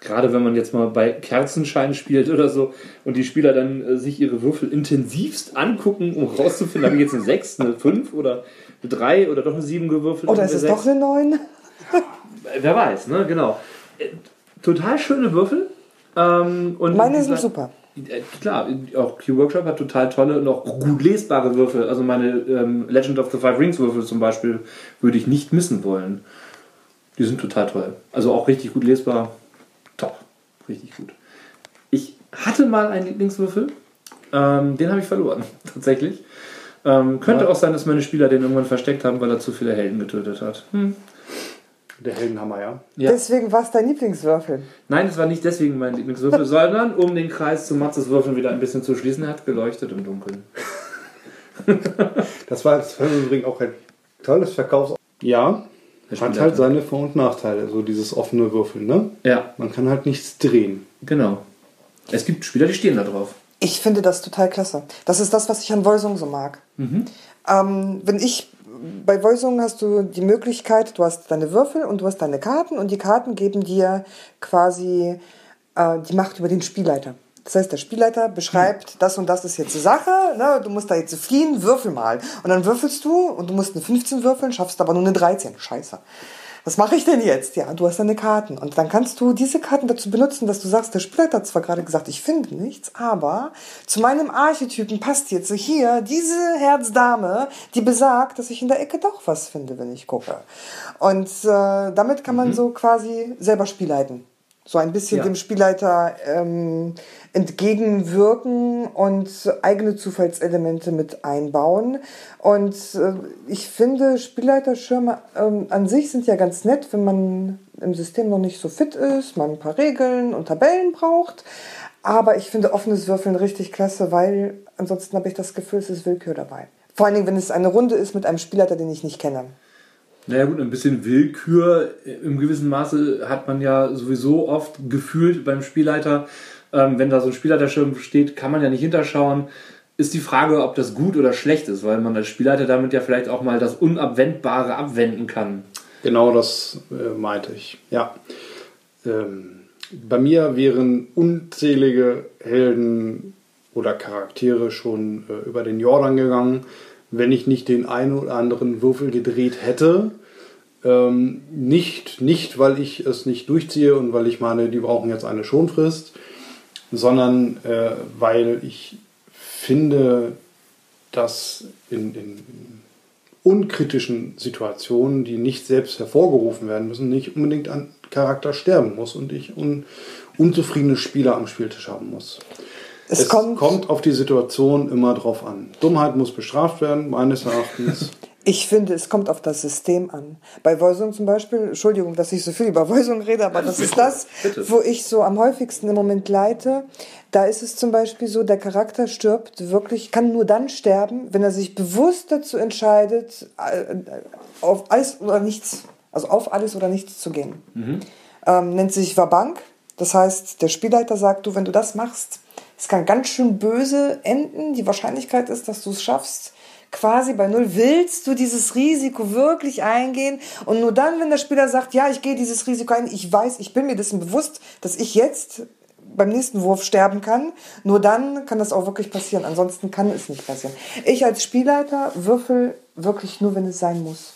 Gerade wenn man jetzt mal bei Kerzenschein spielt oder so und die Spieler dann äh, sich ihre Würfel intensivst angucken, um rauszufinden, habe ich jetzt eine 6, eine 5 oder eine 3 oder doch eine 7 gewürfelt. Oder ist eine es doch 6? eine 9? Äh, Wer weiß, ne? Genau. Äh, Total schöne Würfel. Ähm, und Meine sind super. Äh, Klar, auch Q-Workshop hat total tolle und auch gut lesbare Würfel. Also meine ähm, Legend of the Five Rings Würfel zum Beispiel würde ich nicht missen wollen. Die sind total toll. Also auch richtig gut lesbar. Top. Richtig gut. Ich hatte mal einen Lieblingswürfel. Ähm, den habe ich verloren, tatsächlich. Ähm, könnte auch sein, dass meine Spieler den irgendwann versteckt haben, weil er zu viele Helden getötet hat. Hm. Der Heldenhammer, ja. Ja. Deswegen war es dein Lieblingswürfel. Nein, es war nicht deswegen mein Lieblingswürfel, sondern um den Kreis zu Matzes Würfeln wieder ein bisschen zu schließen. Er hat geleuchtet im Dunkeln. Das war im Übrigen auch ein tolles Verkaufs... Ja, hat halt seine Vor- und Nachteile, so dieses offene Würfeln, ne? Ja, Man kann halt nichts drehen. genau. Es gibt Spieler, die stehen da drauf. Ich finde das total klasse. Das ist das, was ich an Voisung so mag. Ähm, wenn ich bei Voisung hast du die Möglichkeit, du hast deine Würfel und du hast deine Karten und die Karten geben dir quasi äh, die Macht über den Spielleiter. Das heißt, der Spielleiter beschreibt, das und das ist jetzt die Sache, ne? du musst da jetzt fliehen, würfel mal. Und dann würfelst du und du musst eine 15 würfeln, schaffst aber nur eine 13. Scheiße. Was mache ich denn jetzt? Ja, du hast deine Karten. Und dann kannst du diese Karten dazu benutzen, dass du sagst, der Spielleiter hat zwar gerade gesagt, ich finde nichts, aber zu meinem Archetypen passt jetzt hier diese Herzdame, die besagt, dass ich in der Ecke doch was finde, wenn ich gucke. Und äh, damit kann man so quasi selber Spiel leiten. So ein bisschen Ja. dem Spielleiter ähm, entgegenwirken und eigene Zufallselemente mit einbauen. Und äh, ich finde, Spielleiterschirme ähm, an sich sind ja ganz nett, wenn man im System noch nicht so fit ist, man ein paar Regeln und Tabellen braucht. Aber ich finde offenes Würfeln richtig klasse, weil ansonsten habe ich das Gefühl, es ist Willkür dabei. Vor allen Dingen, wenn es eine Runde ist mit einem Spielleiter, den ich nicht kenne. Naja gut, ein bisschen Willkür im gewissen Maße hat man ja sowieso oft gefühlt beim Spielleiter. Ähm, wenn da so ein Spielleiterschirm steht, kann man ja nicht hinterschauen. Ist die Frage, ob das gut oder schlecht ist, weil man als Spielleiter damit ja vielleicht auch mal das Unabwendbare abwenden kann. Genau das äh, meinte ich. Ja. Ähm, bei mir wären unzählige Helden oder Charaktere schon äh, über den Jordan gegangen, wenn ich nicht den einen oder anderen Würfel gedreht hätte. Ähm, nicht, nicht, weil ich es nicht durchziehe und weil ich meine, die brauchen jetzt eine Schonfrist, sondern äh, weil ich finde, dass in, in unkritischen Situationen, die nicht selbst hervorgerufen werden müssen, nicht unbedingt ein Charakter sterben muss und ich un, unzufriedene Spieler am Spieltisch haben muss. Es, Es, kommt, kommt, auf die Situation immer drauf an. Dummheit muss bestraft werden, meines Erachtens. Ich finde, es kommt auf das System an. Bei Voisung zum Beispiel, Entschuldigung, dass ich so viel über Voisung rede, aber das ist das, bitte. wo ich so am häufigsten im Moment leite. Da ist es zum Beispiel so, der Charakter stirbt wirklich, kann nur dann sterben, wenn er sich bewusst dazu entscheidet, äh, auf alles oder nichts, also auf alles oder nichts zu gehen. Ähm, nennt sich Wabank. Das heißt, der Spielleiter sagt, du, wenn du das machst, es kann ganz schön böse enden. Die Wahrscheinlichkeit ist, dass du es schaffst, quasi bei Null. Willst du dieses Risiko wirklich eingehen? Und nur dann, wenn der Spieler sagt, ja, ich gehe dieses Risiko ein, ich weiß, ich bin mir dessen bewusst, dass ich jetzt beim nächsten Wurf sterben kann. Nur dann kann das auch wirklich passieren. Ansonsten kann es nicht passieren. Ich als Spielleiter würfel wirklich nur, wenn es sein muss.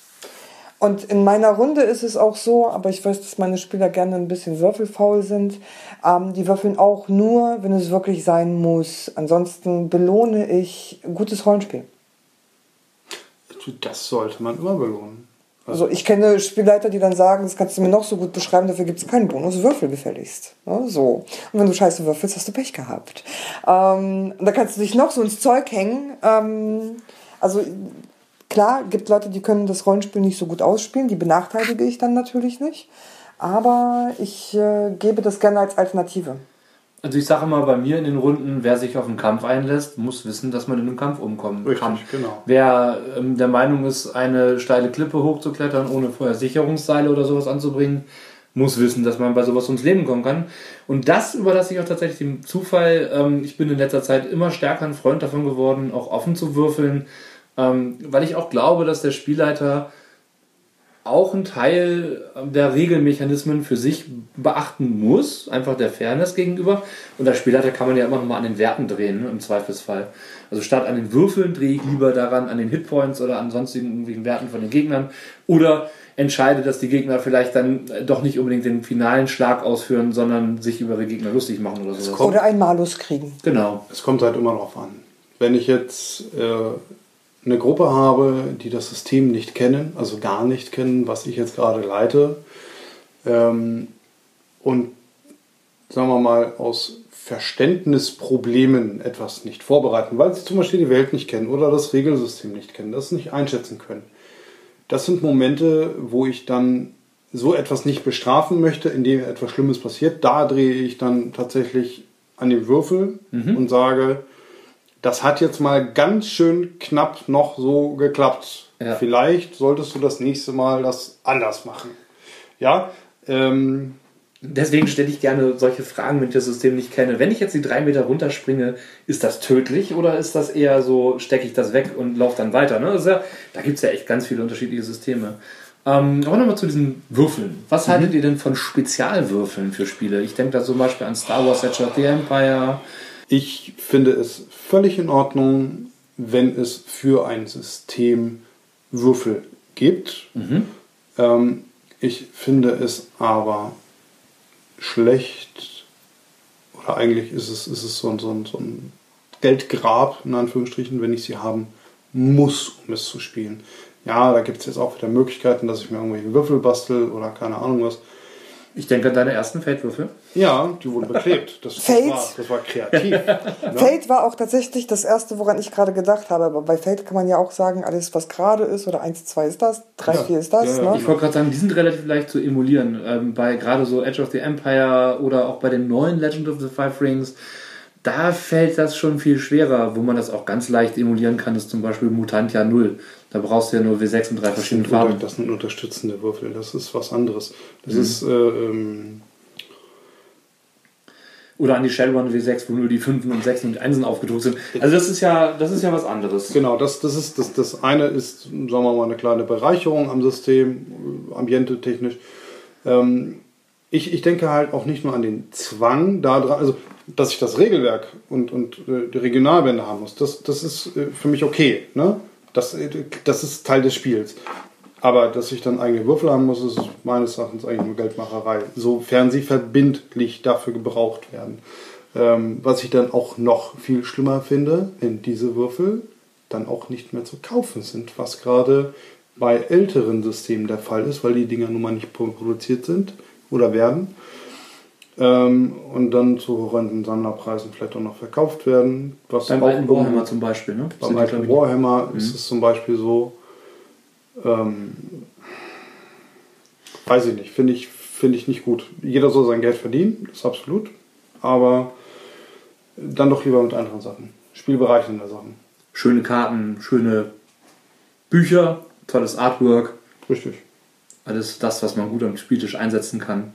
Und in meiner Runde ist es auch so, aber ich weiß, dass meine Spieler gerne ein bisschen würfelfaul sind. Ähm, die würfeln auch nur, wenn es wirklich sein muss. Ansonsten belohne ich gutes Rollenspiel. Das sollte man immer belohnen. Also ich kenne Spielleiter, die dann sagen, das kannst du mir noch so gut beschreiben, dafür gibt es keinen Bonus, würfel gefälligst. Ja, so. Und wenn du scheiße würfelst, hast du Pech gehabt. Ähm, da kannst du dich noch so ins Zeug hängen. Ähm, also klar, gibt Leute, die können das Rollenspiel nicht so gut ausspielen, die benachteilige ich dann natürlich nicht. Aber ich äh, gebe das gerne als Alternative. Also ich sage mal bei mir in den Runden, wer sich auf einen Kampf einlässt, muss wissen, dass man in einem Kampf umkommen Richtig, kann. genau. Wer ähm, der Meinung ist, eine steile Klippe hochzuklettern, ohne vorher Sicherungsseile oder sowas anzubringen, muss wissen, dass man bei sowas ums Leben kommen kann. Und das überlasse ich auch tatsächlich dem Zufall. Ähm, ich bin in letzter Zeit immer stärker ein Freund davon geworden, auch offen zu würfeln, ähm, weil ich auch glaube, dass der Spielleiter auch einen Teil der Regelmechanismen für sich beachten muss, einfach der Fairness gegenüber. Und als Spielleiter kann man ja immer noch mal an den Werten drehen, ne, im Zweifelsfall. Also statt an den Würfeln drehe ich lieber daran an den Hitpoints oder an sonstigen irgendwelchen Werten von den Gegnern. Oder entscheide, dass die Gegner vielleicht dann doch nicht unbedingt den finalen Schlag ausführen, sondern sich über ihre Gegner lustig machen oder sowas. Oder einen Malus kriegen. Genau. Es kommt halt immer darauf an. Wenn ich jetzt äh, eine Gruppe habe, die das System nicht kennen, also gar nicht kennen, was ich jetzt gerade leite, ähm, und sagen wir mal aus Verständnisproblemen etwas nicht vorbereiten, weil sie zum Beispiel die Welt nicht kennen oder das Regelsystem nicht kennen, das nicht einschätzen können. Das sind Momente, wo ich dann so etwas nicht bestrafen möchte, indem etwas Schlimmes passiert. Da drehe ich dann tatsächlich an den Würfel und sage, das hat jetzt mal ganz schön knapp noch so geklappt. Ja. Vielleicht solltest du das nächste Mal das anders machen. Ja, ähm, Deswegen stelle ich gerne solche Fragen, wenn ich das System nicht kenne. Wenn ich jetzt die drei Meter runterspringe, ist das tödlich oder ist das eher so, stecke ich das weg und laufe dann weiter? Ne? Ja, da gibt es ja echt ganz viele unterschiedliche Systeme. Ähm, aber nochmal zu diesen Würfeln. Was haltet ihr denn von Spezialwürfeln für Spiele? Ich denke da zum Beispiel an Star Wars Edge of the Empire. Ich finde es völlig in Ordnung, wenn es für ein System Würfel gibt. Ähm, ich finde es aber schlecht, oder eigentlich ist es, ist es so, ein, so, ein, so ein Geldgrab, in Anführungsstrichen, wenn ich sie haben muss, um es zu spielen. Ja, da gibt es jetzt auch wieder Möglichkeiten, dass ich mir irgendwelche Würfel bastel oder keine Ahnung was. Ich denke an deine ersten Feldwürfel. Ja, die wurden beklebt. Das, das, Fate. war, das war kreativ. ne? Fate war auch tatsächlich das erste, woran ich gerade gedacht habe. Aber bei Fate kann man ja auch sagen, alles was gerade ist oder 1, 2 ist das, 3, Ja. 4 ist das. Ja, ja, ne? Ich wollte gerade sagen, die sind relativ leicht zu emulieren. Ähm, bei gerade so Edge of the Empire oder auch bei den neuen Legend of the Five Rings, da fällt das schon viel schwerer. Wo man das auch ganz leicht emulieren kann, ist zum Beispiel Mutantia 0. Da brauchst du ja nur W6 und drei verschiedene Farben. Das sind unterstützende Würfel, das ist was anderes. Das ist, äh, ähm, Oder an die Shadowrun W6, wo nur die Fünfen und Sechsen und Einsen aufgedruckt sind. Also das ist ja, das ist ja was anderes. genau, das, das ist das, das eine ist, sagen wir mal, eine kleine Bereicherung am System, äh, ambiente technisch. Ähm, ich, ich denke halt auch nicht nur an den Zwang da dran, also dass ich das Regelwerk und, und äh, die Regionalbände haben muss, das, das ist äh, für mich okay. Ne? Das, das ist Teil des Spiels. Aber dass ich dann eigene Würfel haben muss, ist meines Erachtens eigentlich nur Geldmacherei, sofern sie verbindlich dafür gebraucht werden. Ähm, was ich dann auch noch viel schlimmer finde, wenn diese Würfel dann auch nicht mehr zu kaufen sind, was gerade bei älteren Systemen der Fall ist, weil die Dinger nun mal nicht produziert sind oder werden. Ähm, und dann zu horrenden Sammlerpreisen vielleicht auch noch verkauft werden. Was Beim alten Warhammer zum Beispiel, ne? beim alten Warhammer ist es zum Beispiel so, ähm, weiß ich nicht, finde ich, finde ich nicht gut. Jeder soll sein Geld verdienen, das ist absolut, aber dann doch lieber mit anderen Sachen, spielbereichernde Sachen. schöne Karten, schöne Bücher, tolles Artwork. Richtig. Alles das, was man gut am Spieltisch einsetzen kann.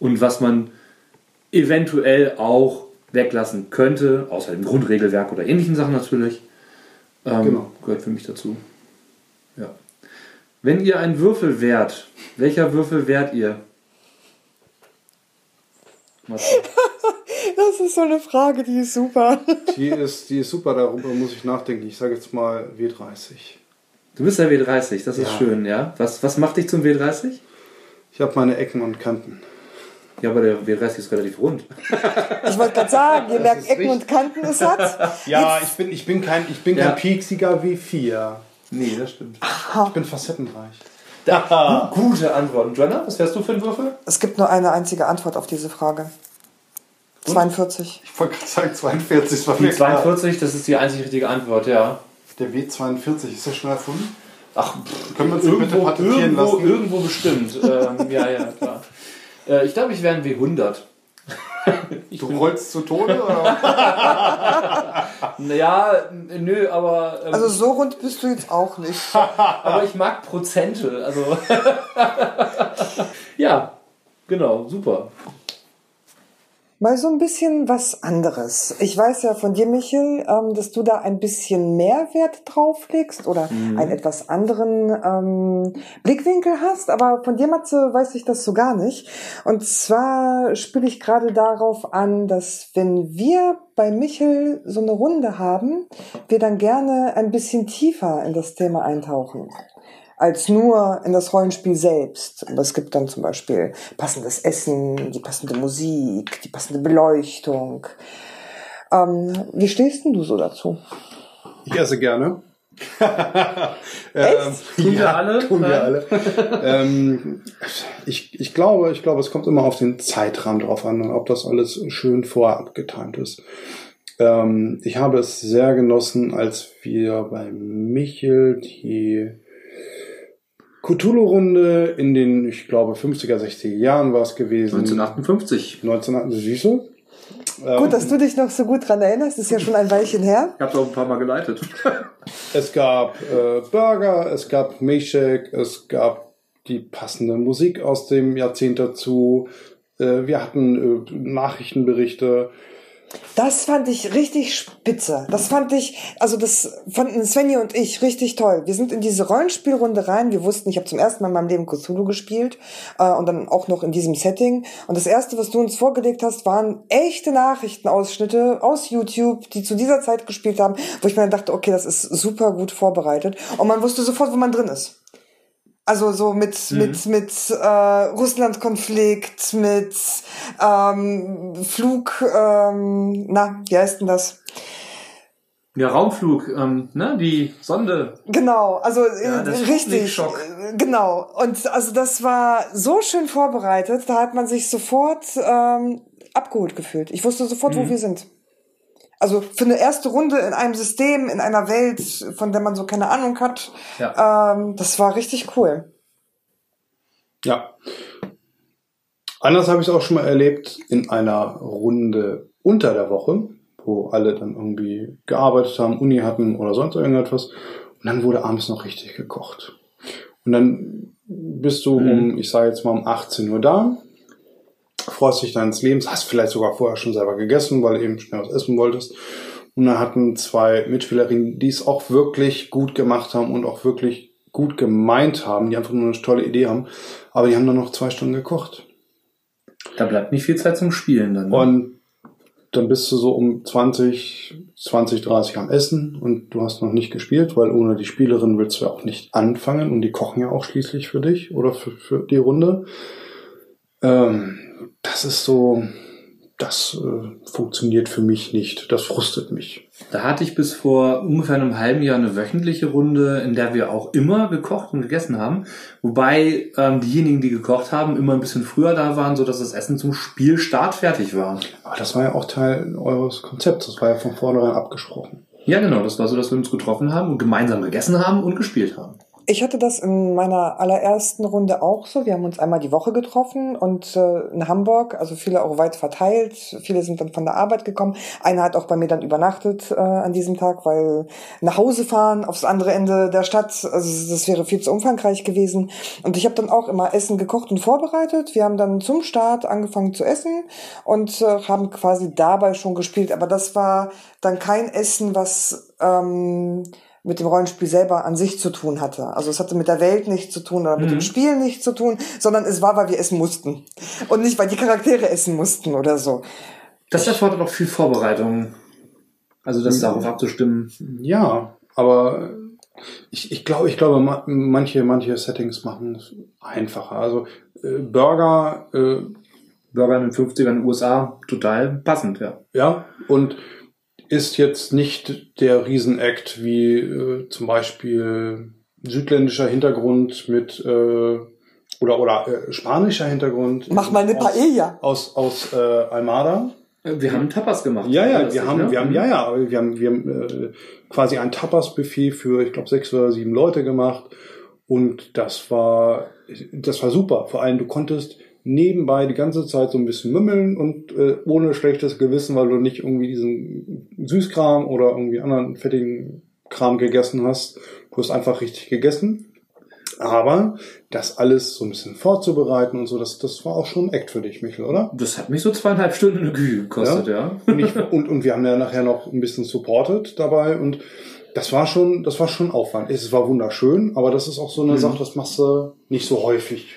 Und was man eventuell auch weglassen könnte, außer dem Grundregelwerk oder ähnlichen Sachen natürlich. Ähm, Genau. Gehört für mich dazu. Ja. Wenn ihr einen Würfel wärt, welcher Würfel wärt ihr? Das ist so eine Frage, die ist super. Die ist, die ist super, darüber muss ich nachdenken. Ich sage jetzt mal W30. Du bist der W30, das ist Ja. schön, ja. Was, was macht dich zum W30? Ich habe meine Ecken und Kanten. Ja, aber der W30 ist relativ rund. Ich wollte gerade sagen, je mehr ist Ecken und Kanten es hat. Ja, ich bin, ich bin kein, ich bin Ja. kein pieksiger W4. Nee, das stimmt. Ich bin facettenreich. Da, gute Antwort. Joanna, was wärst du für ein Würfel? Es gibt nur eine einzige Antwort auf diese Frage. 42. Ich wollte gerade sagen 42, das war Die mir klar. 42, das ist die einzig richtige Antwort, ja. Der W42, ist der schon erfunden? Ach, Können wir uns den bitte irgendwo, patentieren irgendwo, lassen? irgendwo bestimmt. ähm, ja, ja, klar. Äh, ich glaube, ich wäre ein W100. Du rollst zu Tode? Oder? Naja, n- nö, aber, ähm, Also so rund bist du jetzt auch nicht. aber ich mag Prozente. Also ja, genau, super. Mal so ein bisschen was anderes. Ich weiß ja von dir, Michel, ähm, dass du da ein bisschen mehr Wert drauf legst oder einen etwas anderen ähm, Blickwinkel hast. Aber von dir, Matze, weiß ich das so gar nicht. Und zwar spiele ich gerade darauf an, dass wenn wir bei Michel so eine Runde haben, wir dann gerne ein bisschen tiefer in das Thema eintauchen als nur in das Rollenspiel selbst. Aber es gibt dann zum Beispiel passendes Essen, die passende Musik, die passende Beleuchtung. Ähm, wie stehst denn du so dazu? Ich esse gerne. ähm, Tun wir alle? Tun wir alle. ähm, ich, ich, glaube, ich glaube, es kommt immer auf den Zeitrahmen drauf an, und ob das alles schön vorab getimt ist. Ähm, ich habe es sehr genossen, als wir bei Michel die Cthulhu-Runde in den, ich glaube, 50er, 60er Jahren war es gewesen. 1958. 19, siehst du? Ähm, Gut, dass du dich noch so gut dran erinnerst, ist ja schon ein Weilchen her. Ich habe es auch ein paar Mal geleitet. Es gab äh, Burger, es gab Milchshake, es gab die passende Musik aus dem Jahrzehnt dazu. Äh, wir hatten äh, Nachrichtenberichte. Das fand ich richtig spitze. Das fand ich, also das fanden Svenja und ich richtig toll. Wir sind in diese Rollenspielrunde rein. Wir wussten, ich habe zum ersten Mal in meinem Leben Cthulhu gespielt äh, und dann auch noch in diesem Setting. Und das erste, was du uns vorgelegt hast, waren echte Nachrichtenausschnitte aus YouTube, die zu dieser Zeit gespielt haben, wo ich mir dann dachte, okay, das ist super gut vorbereitet. Und man wusste sofort, wo man drin ist. Also so mit mit mit äh, Russland-Konflikt, mit ähm, Flug, ähm, na wie heißt denn das? Ja, Raumflug, ähm, ne, die Sonde. Genau, also Ja, äh, das richtig, Sputnik-Schock. äh, genau. Und also das war so schön vorbereitet, da hat man sich sofort ähm, abgeholt gefühlt. Ich wusste sofort, Mhm. wo wir sind. Also für eine erste Runde in einem System, in einer Welt, von der man so keine Ahnung hat, Ja. ähm, das war richtig cool. Ja. Anders habe ich es auch schon mal erlebt in einer Runde unter der Woche, wo alle dann irgendwie gearbeitet haben, Uni hatten oder sonst irgendetwas. Und dann wurde abends noch richtig gekocht. Und dann bist du um, ich sage jetzt mal um 18 Uhr da, freust dich deines Lebens, hast vielleicht sogar vorher schon selber gegessen, weil du eben schnell was essen wolltest. Und dann hatten zwei Mitspielerinnen, die es auch wirklich gut gemacht haben und auch wirklich gut gemeint haben, die einfach nur eine tolle Idee haben, aber die haben dann noch zwei Stunden gekocht. Da bleibt nicht viel Zeit zum Spielen dann. Ne? Und dann bist du so um 20, 20, 30 am Essen und du hast noch nicht gespielt, weil ohne die Spielerin willst du ja auch nicht anfangen und die kochen ja auch schließlich für dich oder für, für die Runde. Ähm, das ist so, das äh, funktioniert für mich nicht. Das frustet mich. Da hatte ich bis vor ungefähr einem halben Jahr eine wöchentliche Runde, in der wir auch immer gekocht und gegessen haben. Wobei ähm, diejenigen, die gekocht haben, immer ein bisschen früher da waren, so dass das Essen zum Spielstart fertig war. Aber das war ja auch Teil eures Konzepts. Das war ja von vornherein abgesprochen. Ja, genau. Das war so, dass wir uns getroffen haben und gemeinsam gegessen haben und gespielt haben. Ich hatte das in meiner allerersten Runde auch so. Wir haben uns einmal die Woche getroffen und äh, in Hamburg, also viele auch weit verteilt. Viele sind dann von der Arbeit gekommen. Einer hat auch bei mir dann übernachtet äh, an diesem Tag, weil nach Hause fahren aufs andere Ende der Stadt, also das wäre viel zu umfangreich gewesen. Und ich habe dann auch immer Essen gekocht und vorbereitet. Wir haben dann zum Start angefangen zu essen und äh, haben quasi dabei schon gespielt. Aber das war dann kein Essen, was ähm, mit dem Rollenspiel selber an sich zu tun hatte. Also es hatte mit der Welt nichts zu tun oder mit dem Spiel nichts zu tun, sondern es war, weil wir essen mussten. Und nicht, weil die Charaktere essen mussten oder so. Das erfordert auch viel Vorbereitung. Also das darauf abzustimmen. Ja, aber ich, ich glaube, ich glaube, ma- manche, manche Settings machen es einfacher. Also äh, Burger, äh, Burger in den 50ern in den USA, total passend, ja. ja, und ist jetzt nicht der Riesenakt wie äh, zum Beispiel südländischer Hintergrund mit äh, oder oder äh, spanischer Hintergrund. Mach mal eine aus, Paella. aus aus äh, Almada. Wir haben Tapas gemacht. Ja, ja, Lustig, wir haben, ne? wir haben, ja, ja, wir haben, wir haben äh, quasi ein Tapas-Buffet für, ich glaube, sechs oder sieben Leute gemacht. Und das war, das war super. Vor allem, du konntest nebenbei die ganze Zeit so ein bisschen mümmeln und äh, ohne schlechtes Gewissen, weil du nicht irgendwie diesen Süßkram oder irgendwie anderen fettigen Kram gegessen hast. Du hast einfach richtig gegessen. Aber das alles so ein bisschen vorzubereiten und so, das, das war auch schon ein Act für dich, Michael, oder? Das hat mich so zweieinhalb Stunden in der Küche gekostet, ja. Und, ich, und, und wir haben ja nachher noch ein bisschen supported dabei und das war schon, das war schon Aufwand. Es war wunderschön, aber das ist auch so eine Sache, das machst du nicht so häufig.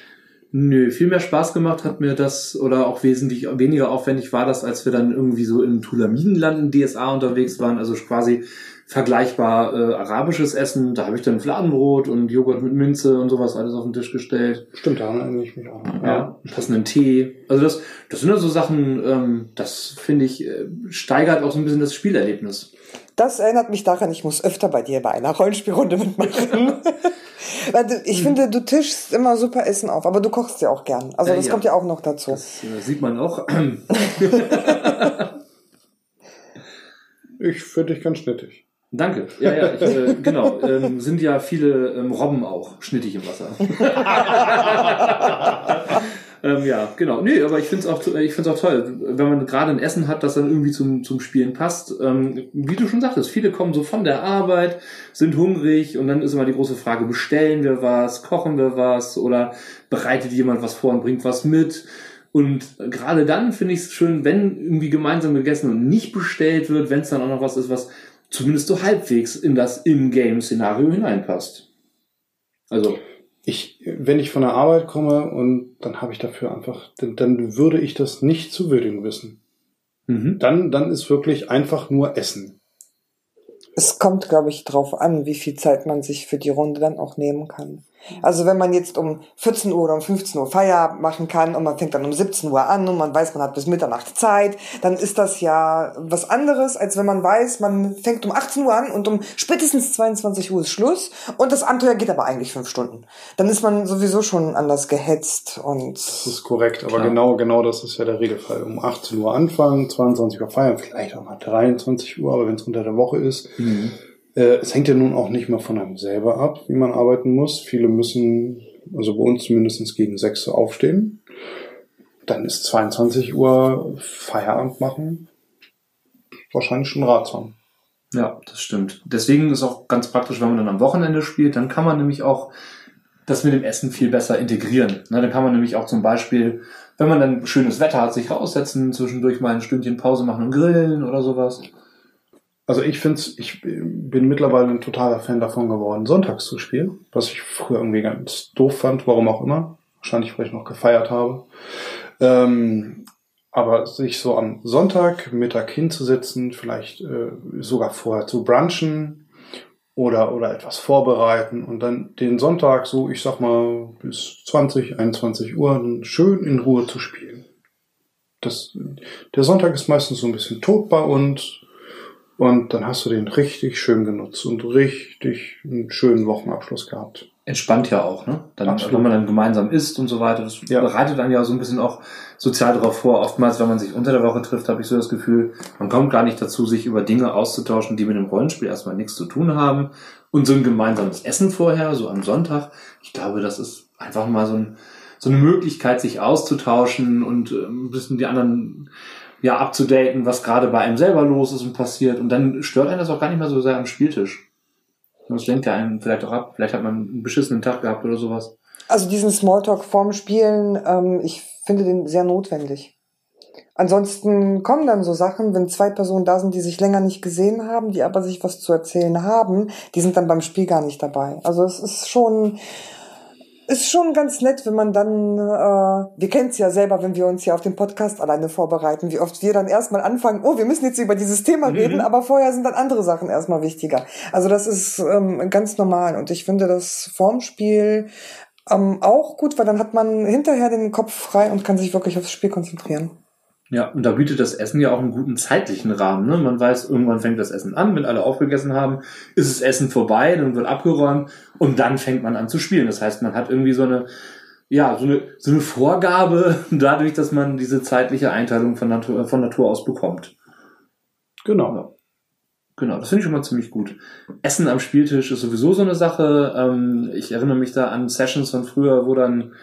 Nö, viel mehr Spaß gemacht hat mir das oder auch wesentlich weniger aufwendig war das, als wir dann irgendwie so im Tulamidenland in DSA unterwegs waren, also quasi vergleichbar äh, arabisches Essen. Da habe ich dann Fladenbrot und Joghurt mit Minze und sowas alles auf den Tisch gestellt. Stimmt, daran erinnere ich mich auch. Ja, passenden Tee. Also das, das sind ja so Sachen, ähm, das finde ich, äh, steigert auch so ein bisschen das Spielerlebnis. Das erinnert mich daran, ich muss öfter bei dir bei einer Rollenspielrunde mitmachen. Weil du, ich finde, du tischst immer super Essen auf, aber du kochst ja auch gern. Also Äh, das ja. kommt ja auch noch dazu. Das äh, sieht man auch. Ich finde dich ganz schnittig. Danke. Ja, ja, ich, äh, genau. Ähm, sind ja viele ähm, Robben auch schnittig im Wasser. ähm, ja, genau. Nee, aber ich finde es auch, ich find's auch toll, wenn man gerade ein Essen hat, das dann irgendwie zum, zum Spielen passt. Ähm, wie du schon sagtest, viele kommen so von der Arbeit, sind hungrig und dann ist immer die große Frage, bestellen wir was, kochen wir was oder bereitet jemand was vor und bringt was mit? Und gerade dann finde ich es schön, wenn irgendwie gemeinsam gegessen und nicht bestellt wird, wenn es dann auch noch was ist, was zumindest so halbwegs in das In-Game-Szenario hineinpasst. Also, Ich, wenn ich von der Arbeit komme und dann habe ich dafür einfach, dann, dann würde ich das nicht zu würdigen wissen. mhm. Dann, dann ist wirklich einfach nur Essen. Es kommt, glaube ich, drauf an, wie viel Zeit man sich für die Runde dann auch nehmen kann. Also wenn man jetzt um 14 Uhr oder um 15 Uhr Feierabend machen kann und man fängt dann um 17 Uhr an und man weiß, man hat bis Mitternacht Zeit, dann ist das ja was anderes, als wenn man weiß, man fängt um 18 Uhr an und um spätestens 22 Uhr ist Schluss und das Abenteuer geht aber eigentlich fünf Stunden. Dann ist man sowieso schon anders gehetzt und Das ist korrekt, aber Klar. genau, genau das ist ja der Regelfall. Um 18 Uhr anfangen, 22 Uhr feiern, vielleicht auch mal 23 Uhr, aber wenn es unter der Woche ist, Äh, es hängt ja nun auch nicht mal von einem selber ab, wie man arbeiten muss. Viele müssen, also bei uns zumindest gegen 6 Uhr aufstehen. Dann ist 22 Uhr Feierabend machen. Wahrscheinlich schon ratsam. Ja, das stimmt. Deswegen ist auch ganz praktisch, wenn man dann am Wochenende spielt, dann kann man nämlich auch das mit dem Essen viel besser integrieren. Na, dann kann man nämlich auch zum Beispiel, wenn man dann schönes Wetter hat, sich raussetzen, zwischendurch mal ein Stündchen Pause machen und grillen oder sowas. Also ich finde ich bin mittlerweile ein totaler Fan davon geworden, sonntags zu spielen, was ich früher irgendwie ganz doof fand, warum auch immer. Wahrscheinlich, weil ich noch gefeiert habe. Ähm, aber sich so am Sonntag Mittag hinzusetzen, vielleicht äh, sogar vorher zu brunchen oder, oder etwas vorbereiten und dann den Sonntag so, ich sag mal, bis 20, 21 Uhr schön in Ruhe zu spielen. Das, der Sonntag ist meistens so ein bisschen tot bei uns. Und dann hast du den richtig schön genutzt und richtig einen schönen Wochenabschluss gehabt. Entspannt ja auch, ne? Dann, Absolut. wenn man dann gemeinsam isst und so weiter, das Ja. bereitet dann ja so ein bisschen auch sozial darauf vor. Oftmals, wenn man sich unter der Woche trifft, habe ich so das Gefühl, man kommt gar nicht dazu, sich über Dinge auszutauschen, die mit dem Rollenspiel erstmal nichts zu tun haben. Und so ein gemeinsames Essen vorher, so am Sonntag, ich glaube, das ist einfach mal so, ein, so eine Möglichkeit, sich auszutauschen und äh, ein bisschen die anderen ja abzudaten, was gerade bei einem selber los ist und passiert. Und dann stört einen das auch gar nicht mehr so sehr am Spieltisch. Das lenkt ja einen vielleicht auch ab. Vielleicht hat man einen beschissenen Tag gehabt oder sowas. Also diesen Smalltalk vorm Spielen, ähm, ich finde den sehr notwendig. Ansonsten kommen dann so Sachen, wenn zwei Personen da sind, die sich länger nicht gesehen haben, die aber sich was zu erzählen haben, die sind dann beim Spiel gar nicht dabei. Also es ist schon ist schon ganz nett, wenn man dann, äh, wir kennen es ja selber, wenn wir uns hier auf den Podcast alleine vorbereiten, wie oft wir dann erstmal anfangen, oh, wir müssen jetzt über dieses Thema reden, aber vorher sind dann andere Sachen erstmal wichtiger. Also das ist ähm, ganz normal und ich finde das Formspiel ähm, auch gut, weil dann hat man hinterher den Kopf frei und kann sich wirklich aufs Spiel konzentrieren. Ja, und da bietet das Essen ja auch einen guten zeitlichen Rahmen. Ne? Man weiß, irgendwann fängt das Essen an, wenn alle aufgegessen haben, ist das Essen vorbei, dann wird abgeräumt und dann fängt man an zu spielen. Das heißt, man hat irgendwie so eine, ja, so eine, so eine Vorgabe dadurch, dass man diese zeitliche Einteilung von Natur, von Natur aus bekommt. Genau. Genau, das finde ich schon mal ziemlich gut. Essen am Spieltisch ist sowieso so eine Sache. Ähm, ich erinnere mich da an Sessions von früher, wo dann